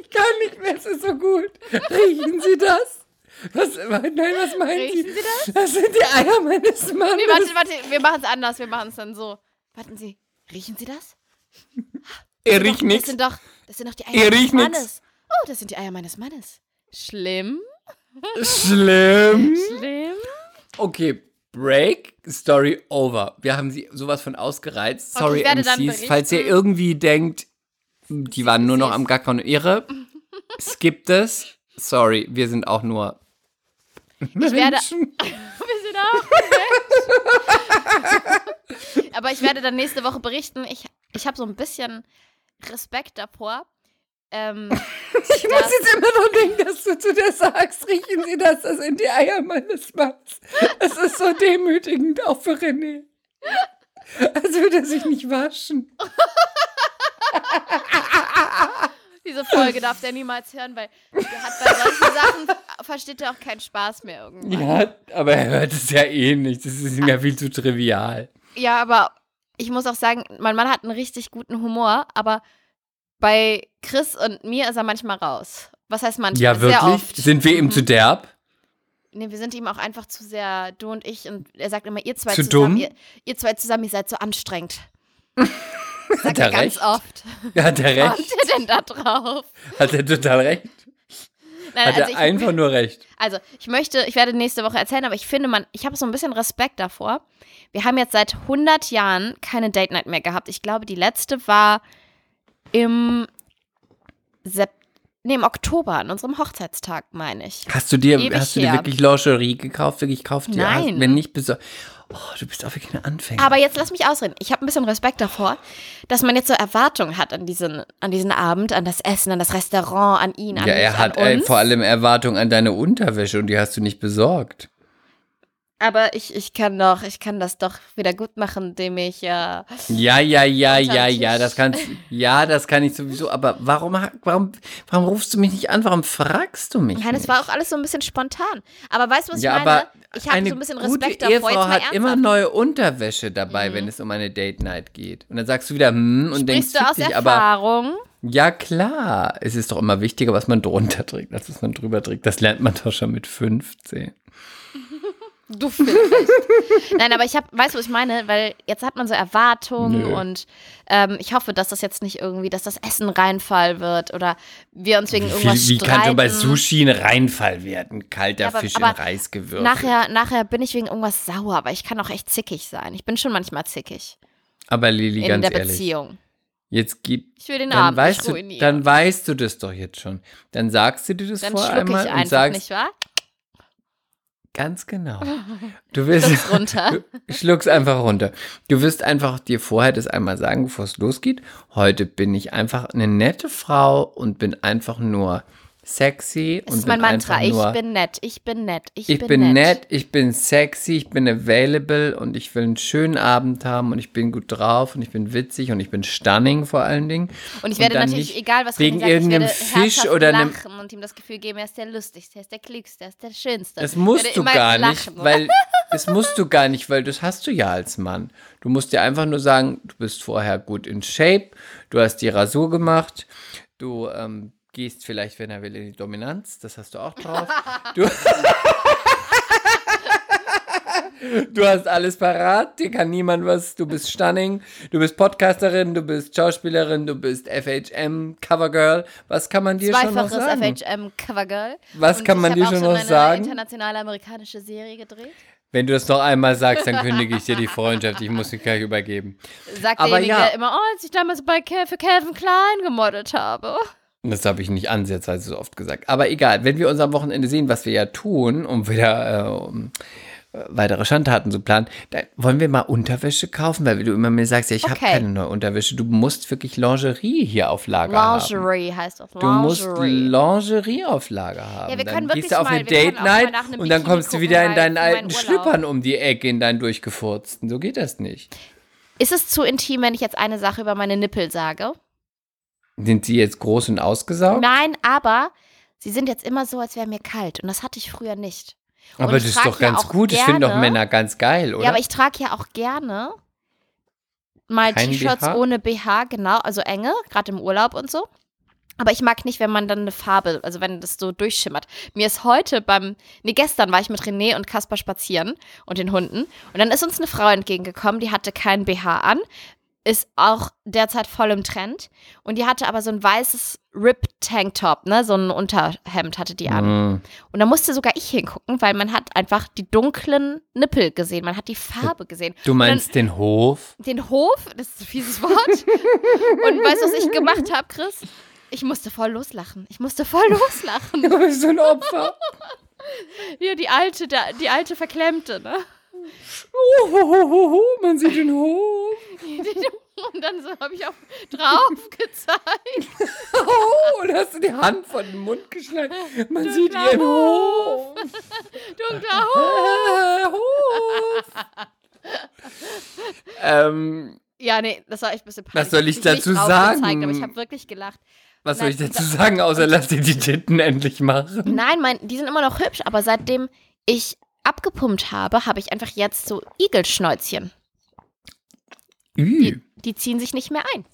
Ich kann nicht mehr, es ist so gut. Riechen Sie das? Was, nein, was meinen Riechen Sie? Sie das? Das sind die Eier meines Mannes. Nee, warte, warte, wir machen es anders. Wir machen es dann so. Warten Sie, riechen Sie das? er riecht Das nichts. sind doch, das sind doch die Eier Er meines riecht nix. Mannes. Oh, das sind die Eier meines Mannes. Schlimm? Schlimm. Schlimm? Okay, Break, Story over. Wir haben sie sowas von ausgereizt. Okay, Sorry, dann MCs. Falls ihr irgendwie denkt, die waren nur noch am Gackern und Irre, skippt es. Sorry, wir sind auch nur Ich werde. Wir sind auch. Aber ich werde dann nächste Woche berichten. Ich, ich habe so ein bisschen Respekt davor. Ähm, Ich muss jetzt immer noch denken, dass du zu der sagst, riechen Sie das, das sind die Eier meines Manns. Es ist so demütigend, auch für René. Als würde er sich nicht waschen. diese Folge darf der niemals hören, weil der hat bei solchen Sachen versteht er auch keinen Spaß mehr irgendwann. Ja, aber er hört es ja eh nicht. Das ist ihm ja viel zu trivial. Ja, aber ich muss auch sagen, mein Mann hat einen richtig guten Humor, aber bei Chris und mir ist er manchmal raus. Was heißt manchmal? Ja, Sehr wirklich? oft. Sind wir ihm Mhm. zu derb? Nee, wir sind ihm auch einfach zu sehr, du und ich, und er sagt immer, ihr zwei Zu zusammen, dumm? Ihr, ihr zwei zusammen, ihr seid so anstrengend. Hat Sagt er ganz recht? oft. Hat er Kommt recht? er denn da drauf? Hat er total recht? Nein, Hat also, er ich, einfach nur recht? also ich möchte, ich werde nächste Woche erzählen, aber ich finde, man, ich habe so ein bisschen Respekt davor. Wir haben jetzt seit 100 Jahren keine Date Night mehr gehabt. Ich glaube, die letzte war im Sep nee, im Oktober, an unserem Hochzeitstag, meine ich. Hast du dir, Ewig hast du dir her. wirklich Lingerie gekauft? Wirklich gekauft? dir? Nein. Hast, wenn nicht, bist du, oh, du bist auch wirklich eine Anfänger. Aber jetzt lass mich ausreden. Ich habe ein bisschen Respekt davor, dass man jetzt so Erwartungen hat an diesen, an diesen Abend, an das Essen, an das Restaurant, an ihn, an ja, mich, er hat an uns. vor allem Erwartungen an deine Unterwäsche und die hast du nicht besorgt. Aber ich, ich kann doch, ich kann das doch wieder gut machen, indem ich äh, Ja, ja, ja, ja, ja, Tisch. das kannst, ja, das kann ich sowieso. Aber warum, warum, warum rufst du mich nicht an? Warum fragst du mich? Nein, es war auch alles so ein bisschen spontan. Aber weißt du, was ja, ich meine? ich habe so ein bisschen gute Respekt davor. Jetzt Ehefrau hat immer ernsthaft. neue Unterwäsche dabei, wenn es um eine Date Night geht. Und dann sagst du wieder, hm, und denkst, Sprichst du aus dich, aber Erfahrung? ja klar, es ist doch immer wichtiger, was man drunter trägt, als was man drüber trägt. Das lernt man doch schon mit 15. Du vielleicht. Nein, aber ich habe, weißt du, was ich meine? Weil jetzt hat man so Erwartungen Nö. und ähm, ich hoffe, dass das jetzt nicht irgendwie, dass das Essen Reinfall wird oder wir uns wegen Wie, irgendwas wie kann schon bei streiten. Sushi ein Reinfall werden? Kalter Ja, aber- Fisch aber in Reis gewürfelt. Nachher, nachher bin ich wegen irgendwas sauer, aber ich kann auch echt zickig sein. Ich bin schon manchmal zickig aber Lili, in ganz der ehrlich, Beziehung. jetzt gib Ich will den dann Abend weißt, du, ruinieren. dann weißt du das doch jetzt schon. Dann sagst du dir das Dann vorher schlucke ich einmal und einfach, sagst, nicht wahr? Ganz genau. Du wirst, Schluck's runter. Du schluck's einfach runter. Du wirst einfach dir vorher das einmal sagen, bevor es losgeht. Heute bin ich einfach eine nette Frau und bin einfach nur sexy. Das und ist mein Mantra. Ich bin nett, ich bin nett, ich, ich bin nett, ich bin sexy, ich bin available und ich will einen schönen Abend haben und ich bin gut drauf und ich bin witzig und ich bin stunning vor allen Dingen. Und ich werde dann natürlich, egal was wegen sagt, ich irgendeinem werde Fisch oder einem- lachen und ihm das Gefühl geben, er ist der lustigste, er ist der klügste, er ist der schönste. Das musst du gar nicht, weil das musst du gar nicht, weil das hast du ja als Mann. Du musst dir einfach nur sagen, du bist vorher gut in Shape, du hast die Rasur gemacht, du ähm, gehst vielleicht, wenn er will, in die Dominanz, das hast du auch drauf. Du, du hast alles parat, dir kann niemand was, du bist stunning, du bist Podcasterin, du bist Schauspielerin, du bist FHM Covergirl. Was kann man dir schon noch sagen? FHM Covergirl. Was Und kann ich man dir schon noch eine sagen? internationale amerikanische Serie gedreht. Wenn du das noch einmal sagst, dann kündige ich dir die Freundschaft. Ich muss dich gleich übergeben. Sagt Aber derjenige, ja. immer, oh, als ich damals bei Cal für Calvin Klein gemodelt habe. Das habe ich nicht ansatzweise so oft gesagt. Aber egal, wenn wir uns am Wochenende sehen, was wir ja tun, um wieder äh, um, äh, weitere Schandtaten zu planen, dann wollen wir mal Unterwäsche kaufen, weil du immer mir sagst, ja, ich habe Okay. keine neue Unterwäsche. Du musst wirklich Lingerie hier auf Lager haben. Lingerie heißt das. Du musst Lingerie. Lingerie auf Lager haben. Ja, wir dann können gehst wirklich du auf mal- eine Date Night und dann kommst du wieder in deinen alten. Schlüppern um die Ecke, in deinen durchgefurzten. So geht das nicht. Ist es zu intim, wenn ich jetzt eine Sache über meine Nippel sage? Sind sie jetzt groß und ausgesaugt? Nein, aber sie sind jetzt immer so, als wäre mir kalt. Und das hatte ich früher nicht. Und Aber das ist doch ja ganz auch gut. Das finden doch gerne- Männer ganz geil, oder? Ja, aber ich trage ja auch gerne mal T-Shirts ohne BH, genau, also enge, gerade im Urlaub und so. Aber ich mag nicht, wenn man dann eine Farbe, also wenn das so durchschimmert. Mir ist heute beim, nee, gestern war ich mit René und Kaspar spazieren und den Hunden. Und dann ist uns eine Frau entgegengekommen, die hatte keinen BH an, ist auch derzeit voll im Trend. Und die hatte aber so ein weißes Rip-Tanktop, ne, so ein Unterhemd hatte die an. Mm. Und da musste sogar ich hingucken, weil man hat einfach die dunklen Nippel gesehen, man hat die Farbe gesehen. Du meinst den Hof? Den Hof, das ist ein fieses Wort. Und weißt du, was ich gemacht habe, Chris? Ich musste voll loslachen. Ich musste voll loslachen. Du bist so ein Opfer. Ja, die alte, die alte Verklemmte, ne? Uhuhuhu, man sieht den Hof. Und dann so habe ich auch drauf gezeigt. Oh, und hast du die Hand von dem Mund geschlagen. Man Du sieht ihren Hof. Dunkler Hof. Hof. ähm, Ja, nee, das war echt ein bisschen Was peinlich. soll ich dazu drauf gezeigt, sagen? Aber ich habe wirklich gelacht. was soll Nein, ich dazu sagen, außer lass dir die Titten endlich machen? Nein, mein, die sind immer noch hübsch, aber seitdem ich abgepumpt habe, habe ich einfach jetzt so Igelschnäuzchen. Ü. Die ziehen sich nicht mehr ein.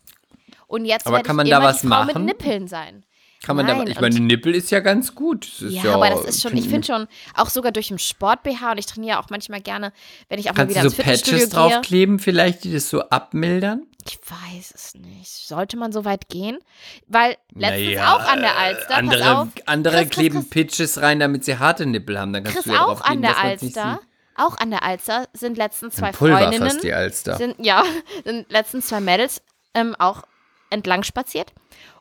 Und jetzt Aber kann ich man da immer was die Frau machen? mit Nippeln sein. Kann man da, Nein, ich meine, Nippel ist ja ganz gut. Ja, ja, aber das ist schon, ich finde schon, auch sogar durch den Sport BH und ich trainiere auch manchmal gerne, wenn ich auch mal wieder ins so Fitnessstudio Patches gehe. draufkleben, vielleicht, die das so abmildern? Ich weiß es nicht. Sollte man so weit gehen? Weil letztens Naja, auch an der Alster, Andere, auf, andere Chris, kleben Chris. Pitches rein, damit sie harte Nippel haben. Dann kannst Chris du ja auch an der Alster, auch an der Alster sind letztens zwei Pulver Freundinnen, fast die Alster. sind, ja, sind letztens zwei Mädels ähm, auch entlang spaziert.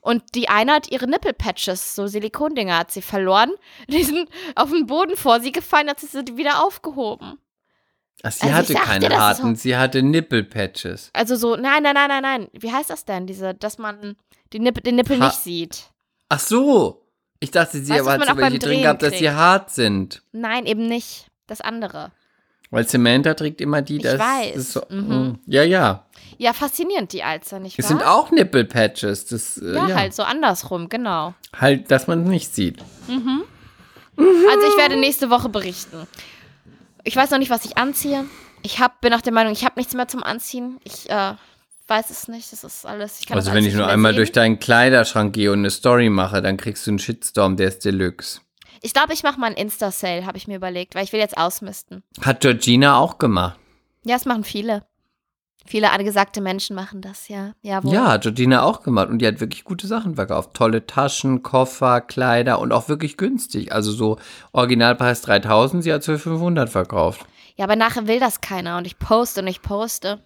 Und die eine hat ihre Nippelpatches, so Silikondinger, hat sie verloren. Die sind auf den Boden vor sie gefallen, hat sie sie wieder aufgehoben. Ach, sie Also ich hatte sagte, keine harten, sie hatte Nippelpatches. Also so, nein, nein, nein, nein, nein. Wie heißt das denn? Diese, dass man die Nippel, den Nippel Ha- nicht sieht. Ach so. Ich dachte, sie Weißt hat so welche drin gehabt, dass sie hart sind. Nein, eben nicht. Das andere. Weil Samantha trägt immer die, Ich das weiß. ist so, Mhm. mm, Ja, ja. Ja, faszinierend, die Alster, nicht Es wahr? sind auch Nippelpatches. Das, äh, ja, ja, halt so andersrum, genau. Halt, dass man es nicht sieht. Also ich werde nächste Woche berichten. Ich weiß noch nicht, was ich anziehe. Ich hab, bin auch der Meinung, ich habe nichts mehr zum Anziehen. Ich äh, weiß es nicht. Das ist alles. Also das wenn alles ich nur einmal sehen. durch deinen Kleiderschrank gehe und eine Story mache, dann kriegst du einen Shitstorm, der ist Deluxe. Ich glaube, ich mache mal einen Insta-Sale, habe ich mir überlegt, weil ich will jetzt ausmisten. Hat Georgina auch gemacht. Ja, es machen viele. Viele angesagte Menschen machen das, ja. Jawohl. Ja, hat Georgina auch gemacht und die hat wirklich gute Sachen verkauft. Tolle Taschen, Koffer, Kleider und auch wirklich günstig. Also so Originalpreis 3000, sie hat es für 500 verkauft. Ja, aber nachher will das keiner und ich poste und ich poste.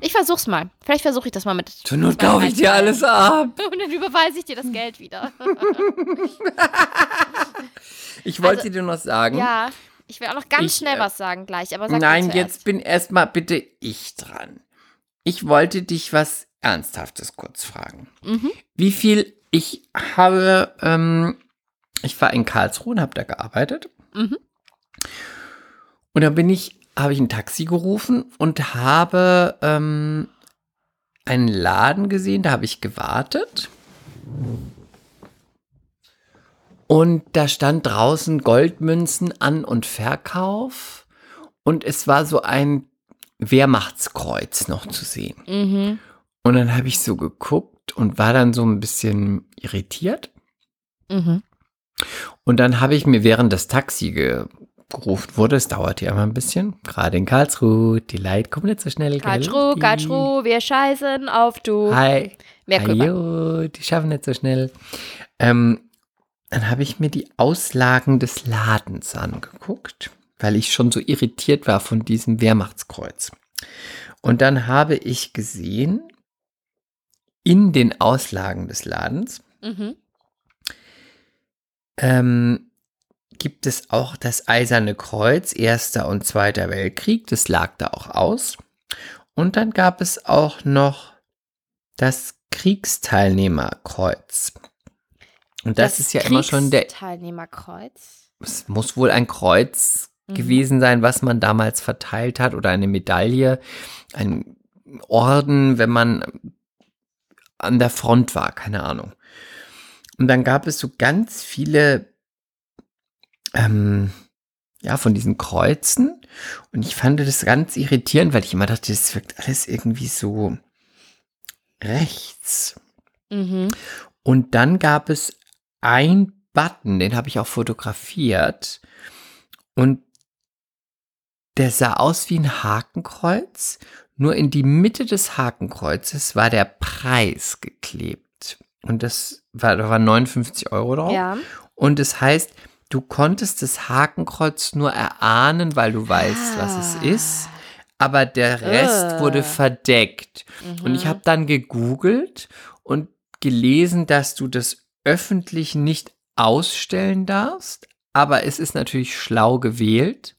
Ich versuch's mal. Vielleicht versuche ich das mal mit. Zur Not kaufe ich dir alles ab. Und dann überweise ich dir das Geld wieder. Ich wollte Also, dir nur noch sagen. ja, ich will auch noch ganz Ich, schnell äh, was sagen gleich, aber sag Nein, jetzt bin erstmal bitte ich dran. Ich wollte dich was Ernsthaftes kurz fragen. Mhm. Wie viel ich habe, ähm, ich war in Karlsruhe und habe da gearbeitet. Mhm. Und da bin ich, habe ich ein Taxi gerufen und habe ähm, einen Laden gesehen, da habe ich gewartet. Und da stand draußen Goldmünzen an und Verkauf. Und es war so ein Wehrmachtskreuz noch zu sehen. Mhm. Und dann habe ich so geguckt und war dann so ein bisschen irritiert. Mhm. Und dann habe ich mir, während das Taxi ge gerufen wurde, es dauert ja immer ein bisschen, gerade in Karlsruhe, die Leute kommen nicht so schnell. gell? Karlsruhe, Die- Karlsruhe, wir scheißen auf du. Hi. Hallo, die schaffen nicht so schnell. Ähm, dann habe ich mir die Auslagen des Ladens angeguckt, weil ich schon so irritiert war von diesem Wehrmachtskreuz. Und dann habe ich gesehen, in den Auslagen des Ladens Mhm. ähm, gibt es auch das Eiserne Kreuz, Erster und Zweiter Weltkrieg, das lag da auch aus. Und dann gab es auch noch das Kriegsteilnehmerkreuz. Und das, ist ja immer schon der, Teilnehmerkreuz. es muss wohl ein Kreuz Mhm. gewesen sein, was man damals verteilt hat oder eine Medaille, ein Orden, wenn man an der Front war, keine Ahnung. Und dann gab es so ganz viele, ähm, ja, von diesen Kreuzen. Und ich fand das ganz irritierend, weil ich immer dachte, das wirkt alles irgendwie so rechts. Mhm. Und dann gab es ein Button, den habe ich auch fotografiert. Und der sah aus wie ein Hakenkreuz. Nur in die Mitte des Hakenkreuzes war der Preis geklebt. Und das war, da waren 59 Euro drauf. Ja. Und es heißt, du konntest das Hakenkreuz nur erahnen, weil du weißt, was es Ah. ist. Aber der Rest Äh. wurde verdeckt. Und ich Mhm. habe dann gegoogelt und gelesen, dass du das öffentlich nicht ausstellen darfst. Aber es ist natürlich schlau gewählt,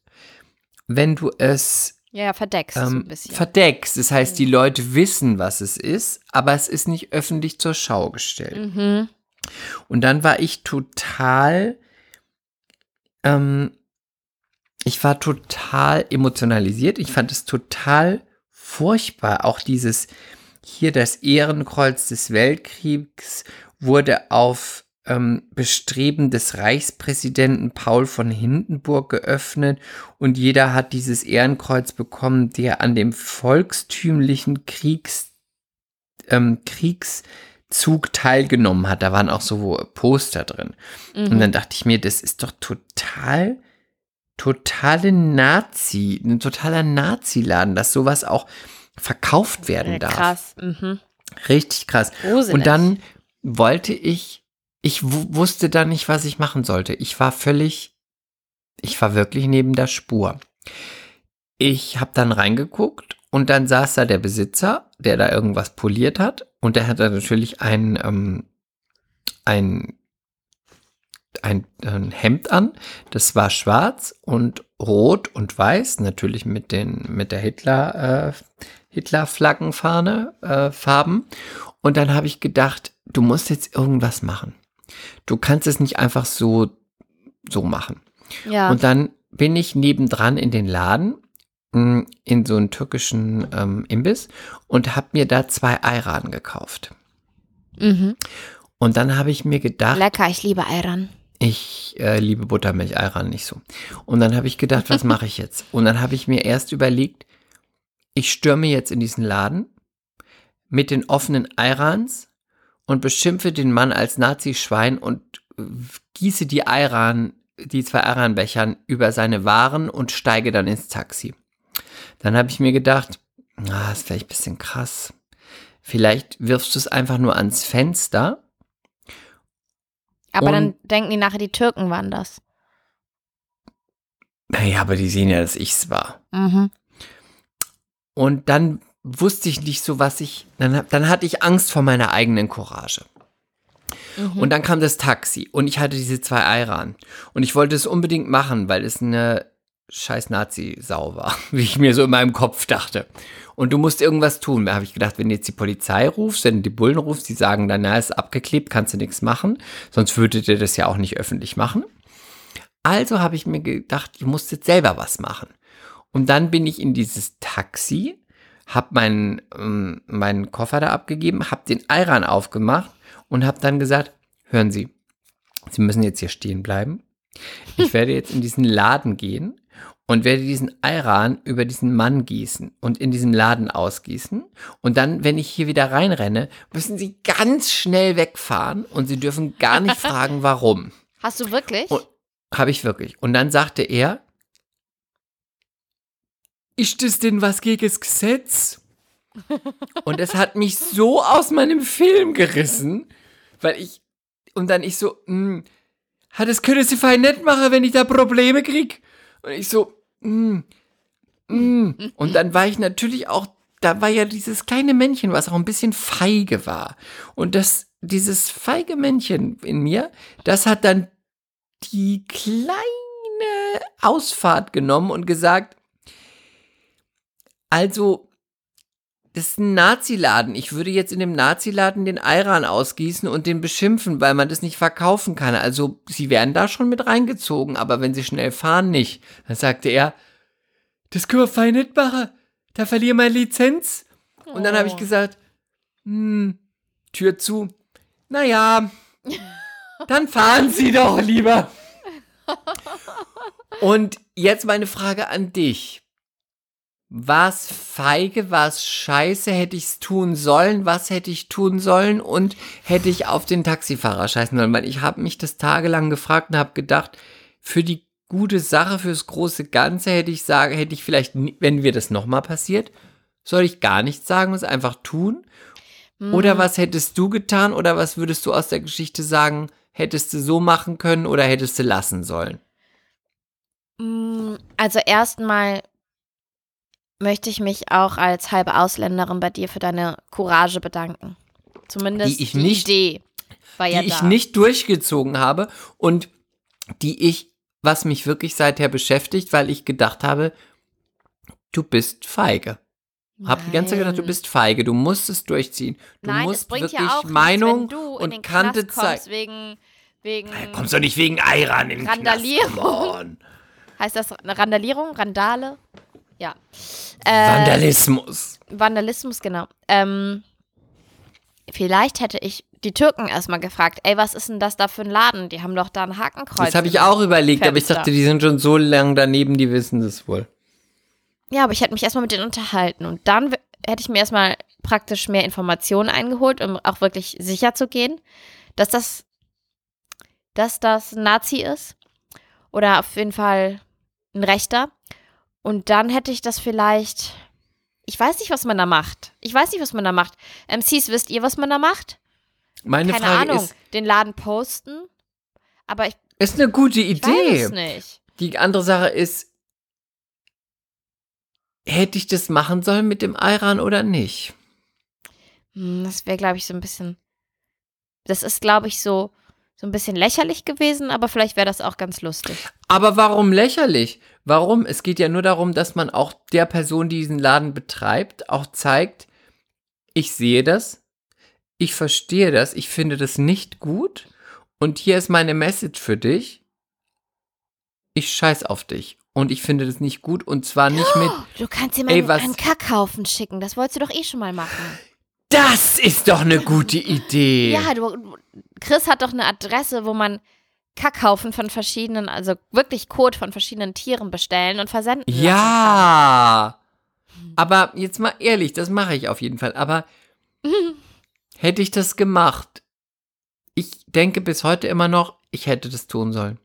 wenn du es Ja, verdeckst so ein ähm, bisschen. verdeckst. Das heißt, die Leute wissen, was es ist, aber es ist nicht öffentlich zur Schau gestellt. mhm. Und dann war ich total, ähm, ich war total emotionalisiert. Ich fand es total furchtbar. Auch dieses, hier das Ehrenkreuz des Weltkriegs wurde auf ähm, Bestreben des Reichspräsidenten Paul von Hindenburg geöffnet und jeder hat dieses Ehrenkreuz bekommen, der an dem volkstümlichen Kriegs, ähm, Kriegszug teilgenommen hat. Da waren auch so Poster drin. Und Mhm. dann dachte ich mir, das ist doch total, totale Nazi, ein totaler Nazi-Laden, dass sowas auch verkauft werden darf. krass. Mhm. Richtig krass. Gruselig. Und dann wollte ich, ich wu- wusste dann nicht, was ich machen sollte. Ich war völlig, ich war wirklich neben der Spur. Ich habe dann reingeguckt und dann saß da der Besitzer, der da irgendwas poliert hat und der hatte natürlich ein, ähm, ein, ein, ein Hemd an, das war schwarz und rot und weiß, natürlich mit den mit der Hitler äh, Hitler-Flaggenfahne äh, Farben. Und dann habe ich gedacht, du musst jetzt irgendwas machen. Du kannst es nicht einfach so so machen. ja. Und dann bin ich nebendran in den Laden, mh, in so einen türkischen ähm, Imbiss und habe mir da zwei Ayran gekauft. mhm. Und dann habe ich mir gedacht, Lecker, ich liebe Ayran. ich äh, liebe Buttermilch Ayran nicht so. Und dann habe ich gedacht, was mache ich jetzt? Und dann habe ich mir erst überlegt, ich stürme jetzt in diesen Laden mit den offenen Ayrans und beschimpfe den Mann als Nazi-Schwein und äh, gieße die Ayran, die zwei Ayranbechern über seine Waren und steige dann ins Taxi. Dann habe ich mir gedacht, das ist vielleicht ein bisschen krass. Vielleicht wirfst du es einfach nur ans Fenster Aber dann denken die nachher, die Türken waren das. Naja, aber die sehen ja, dass ich's war. Mhm. Und dann wusste ich nicht so, was ich. Dann, dann hatte ich Angst vor meiner eigenen Courage. Mhm. Und dann kam das Taxi und ich hatte diese zwei Ayran. Und ich wollte es unbedingt machen, weil es eine scheiß Nazi-Sau war, wie ich mir so in meinem Kopf dachte. Und du musst irgendwas tun. Da habe ich gedacht, wenn du jetzt die Polizei rufst, wenn du die Bullen rufst, die sagen dann, na, ist abgeklebt, kannst du nichts machen. Sonst würdet ihr das ja auch nicht öffentlich machen. Also habe ich mir gedacht, ich muss jetzt selber was machen. Und dann bin ich in dieses Taxi, habe meinen, ähm, meinen Koffer da abgegeben, habe den Ayran aufgemacht und habe dann gesagt, hören Sie, Sie müssen jetzt hier stehen bleiben. Ich werde jetzt in diesen Laden gehen und werde diesen Ayran über diesen Mann gießen und in diesem Laden ausgießen. Und dann, wenn ich hier wieder reinrenne, müssen Sie ganz schnell wegfahren und Sie dürfen gar nicht fragen, warum. Hast du wirklich? Habe ich wirklich. Und dann sagte er, ist das denn was gegen das Gesetz? Und es hat mich so aus meinem Film gerissen, weil ich, und dann ich so, hm, "Ha, das können Sie fein nicht machen, wenn ich da Probleme krieg. Und ich so, hm, hm. Und dann war ich natürlich auch, da war ja dieses kleine Männchen, was auch ein bisschen feige war. Und das, dieses feige Männchen in mir, das hat dann die kleine Ausfahrt genommen und gesagt, also, das ist ein Naziladen. Ich würde jetzt in dem Naziladen den Ayran ausgießen und den beschimpfen, weil man das nicht verkaufen kann. Also, sie werden da schon mit reingezogen, aber wenn sie schnell fahren, nicht. Dann sagte er, das können wir fein nicht machen. Da verliere meine Lizenz. Und dann habe ich Oh. gesagt, hm, Tür zu. Naja, dann fahren Sie doch lieber. Und jetzt meine Frage an dich. Was feige, was scheiße, hätte ich es tun sollen, was hätte ich tun sollen und hätte ich auf den Taxifahrer scheißen sollen? Weil ich habe mich das tagelang gefragt und habe gedacht, für die gute Sache, fürs große Ganze hätte ich sagen, hätte ich vielleicht, wenn mir das nochmal passiert, soll ich gar nichts sagen und es einfach tun? Oder Mhm. was hättest du getan oder was würdest du aus der Geschichte sagen, hättest du so machen können oder hättest du lassen sollen? Mm, Also erstmal möchte ich mich auch als halbe Ausländerin bei dir für deine Courage bedanken. Zumindest Die ich die nicht- Idee war die ja ich da. nicht durchgezogen habe und die ich, was mich wirklich seither beschäftigt, weil ich gedacht habe, du bist feige. Hab die ganze Zeit gedacht, du Nein. bist feige, du musst es durchziehen. Du Nein, musst es bringt wirklich ja auch Meinung nichts, du und Kante zeigen. wegen, wegen Hey, kommst doch nicht wegen Eiran in den Randalierung. Knast, heißt das eine Randalierung, Randale? Ja. Äh, Vandalismus. Vandalismus, genau. Ähm, vielleicht hätte ich die Türken erstmal gefragt, ey, was ist denn das da für ein Laden? Die haben doch da ein Hakenkreuz. Das habe ich auch überlegt, aber ich Fenster. dachte, die sind schon so lang daneben, die wissen das wohl. Ja, aber ich hätte mich erstmal mit denen unterhalten und dann hätte ich mir erstmal praktisch mehr Informationen eingeholt, um auch wirklich sicher zu gehen, dass das, dass das ein Nazi ist oder auf jeden Fall ein Rechter. Und dann hätte ich das vielleicht, ich weiß nicht, was man da macht. Ich weiß nicht, was man da macht. MCs, wisst ihr, was man da macht? Meine Keine Frage Ahnung. ist, Den Laden posten, aber ich ist eine gute weiß es Idee. nicht. Die andere Sache ist, hätte ich das machen sollen mit dem Eiran oder nicht? Hm, Das wäre, glaube ich, so ein bisschen. Das ist, glaube ich, so, so ein bisschen lächerlich gewesen, aber vielleicht wäre das auch ganz lustig. Aber warum lächerlich? Warum? Es geht ja nur darum, dass man auch der Person, die diesen Laden betreibt, auch zeigt, ich sehe das, ich verstehe das, ich finde das nicht gut und hier ist meine Message für dich. Ich scheiß auf dich und ich finde das nicht gut und zwar nicht mit, Du kannst Ey, jemandem was- einen Kackhaufen schicken. Das wolltest du doch eh schon mal machen. das ist doch eine gute Idee. Ja, du, Chris hat doch eine Adresse, wo man Kackhaufen von verschiedenen, also wirklich Kot von verschiedenen Tieren bestellen und versenden. Ja. Aber jetzt mal ehrlich, das mache ich auf jeden Fall. Aber hätte ich das gemacht, ich denke bis heute immer noch, ich hätte das tun sollen.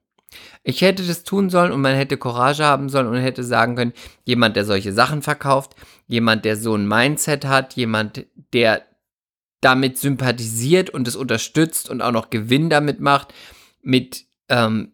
Ich hätte das tun sollen und man hätte Courage haben sollen und hätte sagen können, jemand, der solche Sachen verkauft, jemand, der so ein Mindset hat, jemand, der damit sympathisiert und es unterstützt und auch noch Gewinn damit macht, mit ähm,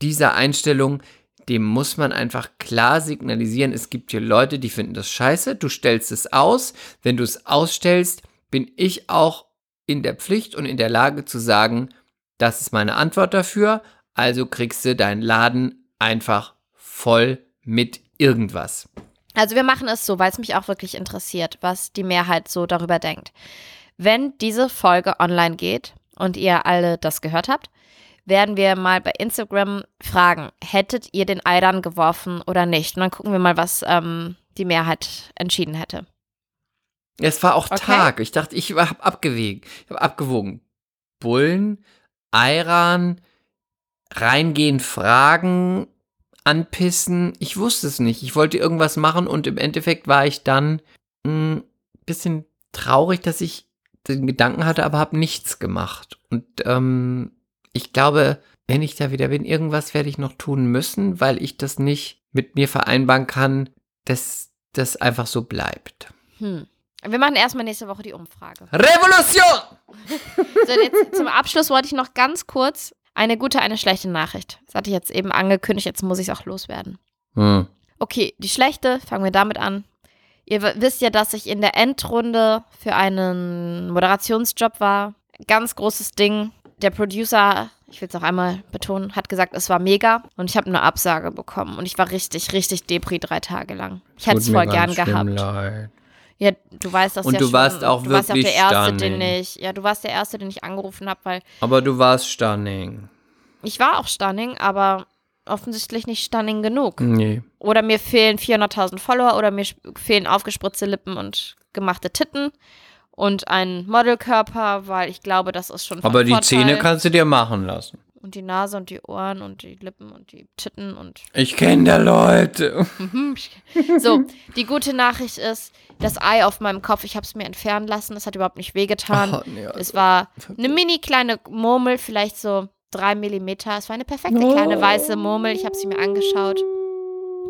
dieser Einstellung, dem muss man einfach klar signalisieren, es gibt hier Leute, die finden das scheiße, du stellst es aus, wenn du es ausstellst, bin ich auch in der Pflicht und in der Lage zu sagen, das ist meine Antwort dafür, also kriegst du deinen Laden einfach voll mit irgendwas. Also wir machen es so, weil es mich auch wirklich interessiert, was die Mehrheit so darüber denkt. Wenn diese Folge online geht und ihr alle das gehört habt, werden wir mal bei Instagram fragen, hättet ihr den Eiran geworfen oder nicht? Und dann gucken wir mal, was ähm, die Mehrheit entschieden hätte. Es war auch Okay. Tag. Ich dachte, ich habe abgewegt. Ich habe abgewogen. Bullen, Eiran, reingehen, fragen, anpissen. Ich wusste es nicht. Ich wollte irgendwas machen und im Endeffekt war ich dann ein bisschen traurig, dass ich den Gedanken hatte, aber habe nichts gemacht. Und ähm, ich glaube, wenn ich da wieder bin, irgendwas werde ich noch tun müssen, weil ich das nicht mit mir vereinbaren kann, dass das einfach so bleibt. Hm. Wir machen erstmal nächste Woche die Umfrage. Revolution! So, jetzt zum Abschluss wollte ich noch ganz kurz eine gute, eine schlechte Nachricht. Das hatte ich jetzt eben angekündigt, jetzt muss ich es auch loswerden. Hm. Okay, die schlechte, fangen wir damit an. Ihr wisst ja, dass ich in der Endrunde für einen Moderationsjob war. Ganz großes Ding. Der Producer, ich will es noch einmal betonen, hat gesagt, es war mega und ich habe eine Absage bekommen und ich war richtig, richtig Depri drei Tage lang. Ich hätte es voll gern gehabt. leid. Ja, du weißt das Und ja du schon. warst auch du warst ja auch der wirklich Erste, den stunning. ich, ja, du warst der Erste, den ich angerufen habe, weil Aber du warst stunning. ich war auch stunning, aber offensichtlich nicht stunning genug. Nee. Oder mir fehlen 400.000 Follower oder mir fehlen aufgespritzte Lippen und gemachte Titten und ein Modelkörper, weil ich glaube, das ist schon Aber die Vorteil. Zähne kannst du dir machen lassen. Und die Nase und die Ohren und die Lippen und die Titten und. Ich kenne da Leute. So, die gute Nachricht ist, das Ei auf meinem Kopf, ich habe es mir entfernen lassen. Es hat überhaupt nicht wehgetan. Oh, nee, also- Es war eine mini kleine Murmel, vielleicht so drei Millimeter. Es war eine perfekte kleine weiße Murmel. Ich habe sie mir angeschaut.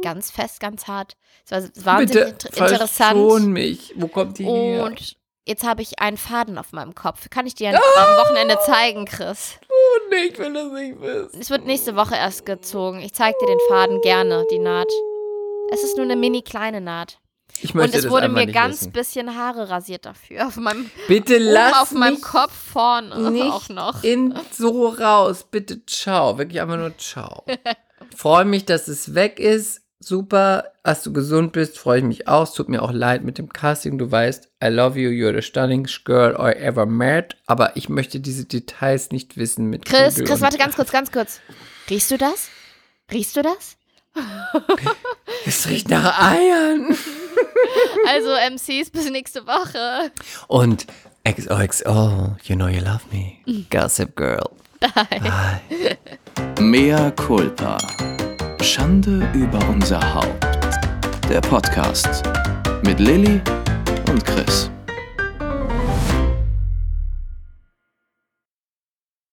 Ganz fest, ganz hart. Es war wahnsinnig Bitte inter interessant. mich. Wo kommt die her? Und jetzt habe ich einen Faden auf meinem Kopf. Kann ich dir am Wochenende zeigen, Chris? Oh, nee, ich will das nicht wissen. Es wird nächste Woche erst gezogen. Ich zeige dir den Faden gerne, die Naht. Es ist nur eine mini kleine Naht. Ich Und möchte es das wurde mir ganz wissen. bisschen Haare rasiert dafür. Auf meinem, Bitte lass auf meinem mich Kopf vorne nicht auch noch. in so raus. Bitte ciao. Wirklich einfach nur ciao. Freue mich, dass es weg ist. super, dass du gesund bist, freue ich mich auch. Es tut mir auch leid mit dem Casting. Du weißt, I love you, you're the stunning girl I ever met. Aber ich möchte diese Details nicht wissen mit Chris, Kugel Chris, und- warte ganz kurz, ganz kurz. Riechst du das? Riechst du das? Es riecht nach Eiern. Also MCs bis nächste Woche. Und XOXO, you know you love me. Gossip Girl. Bye. Mea culpa. Schande über unser Haupt. Der Podcast mit Lilly und Chris.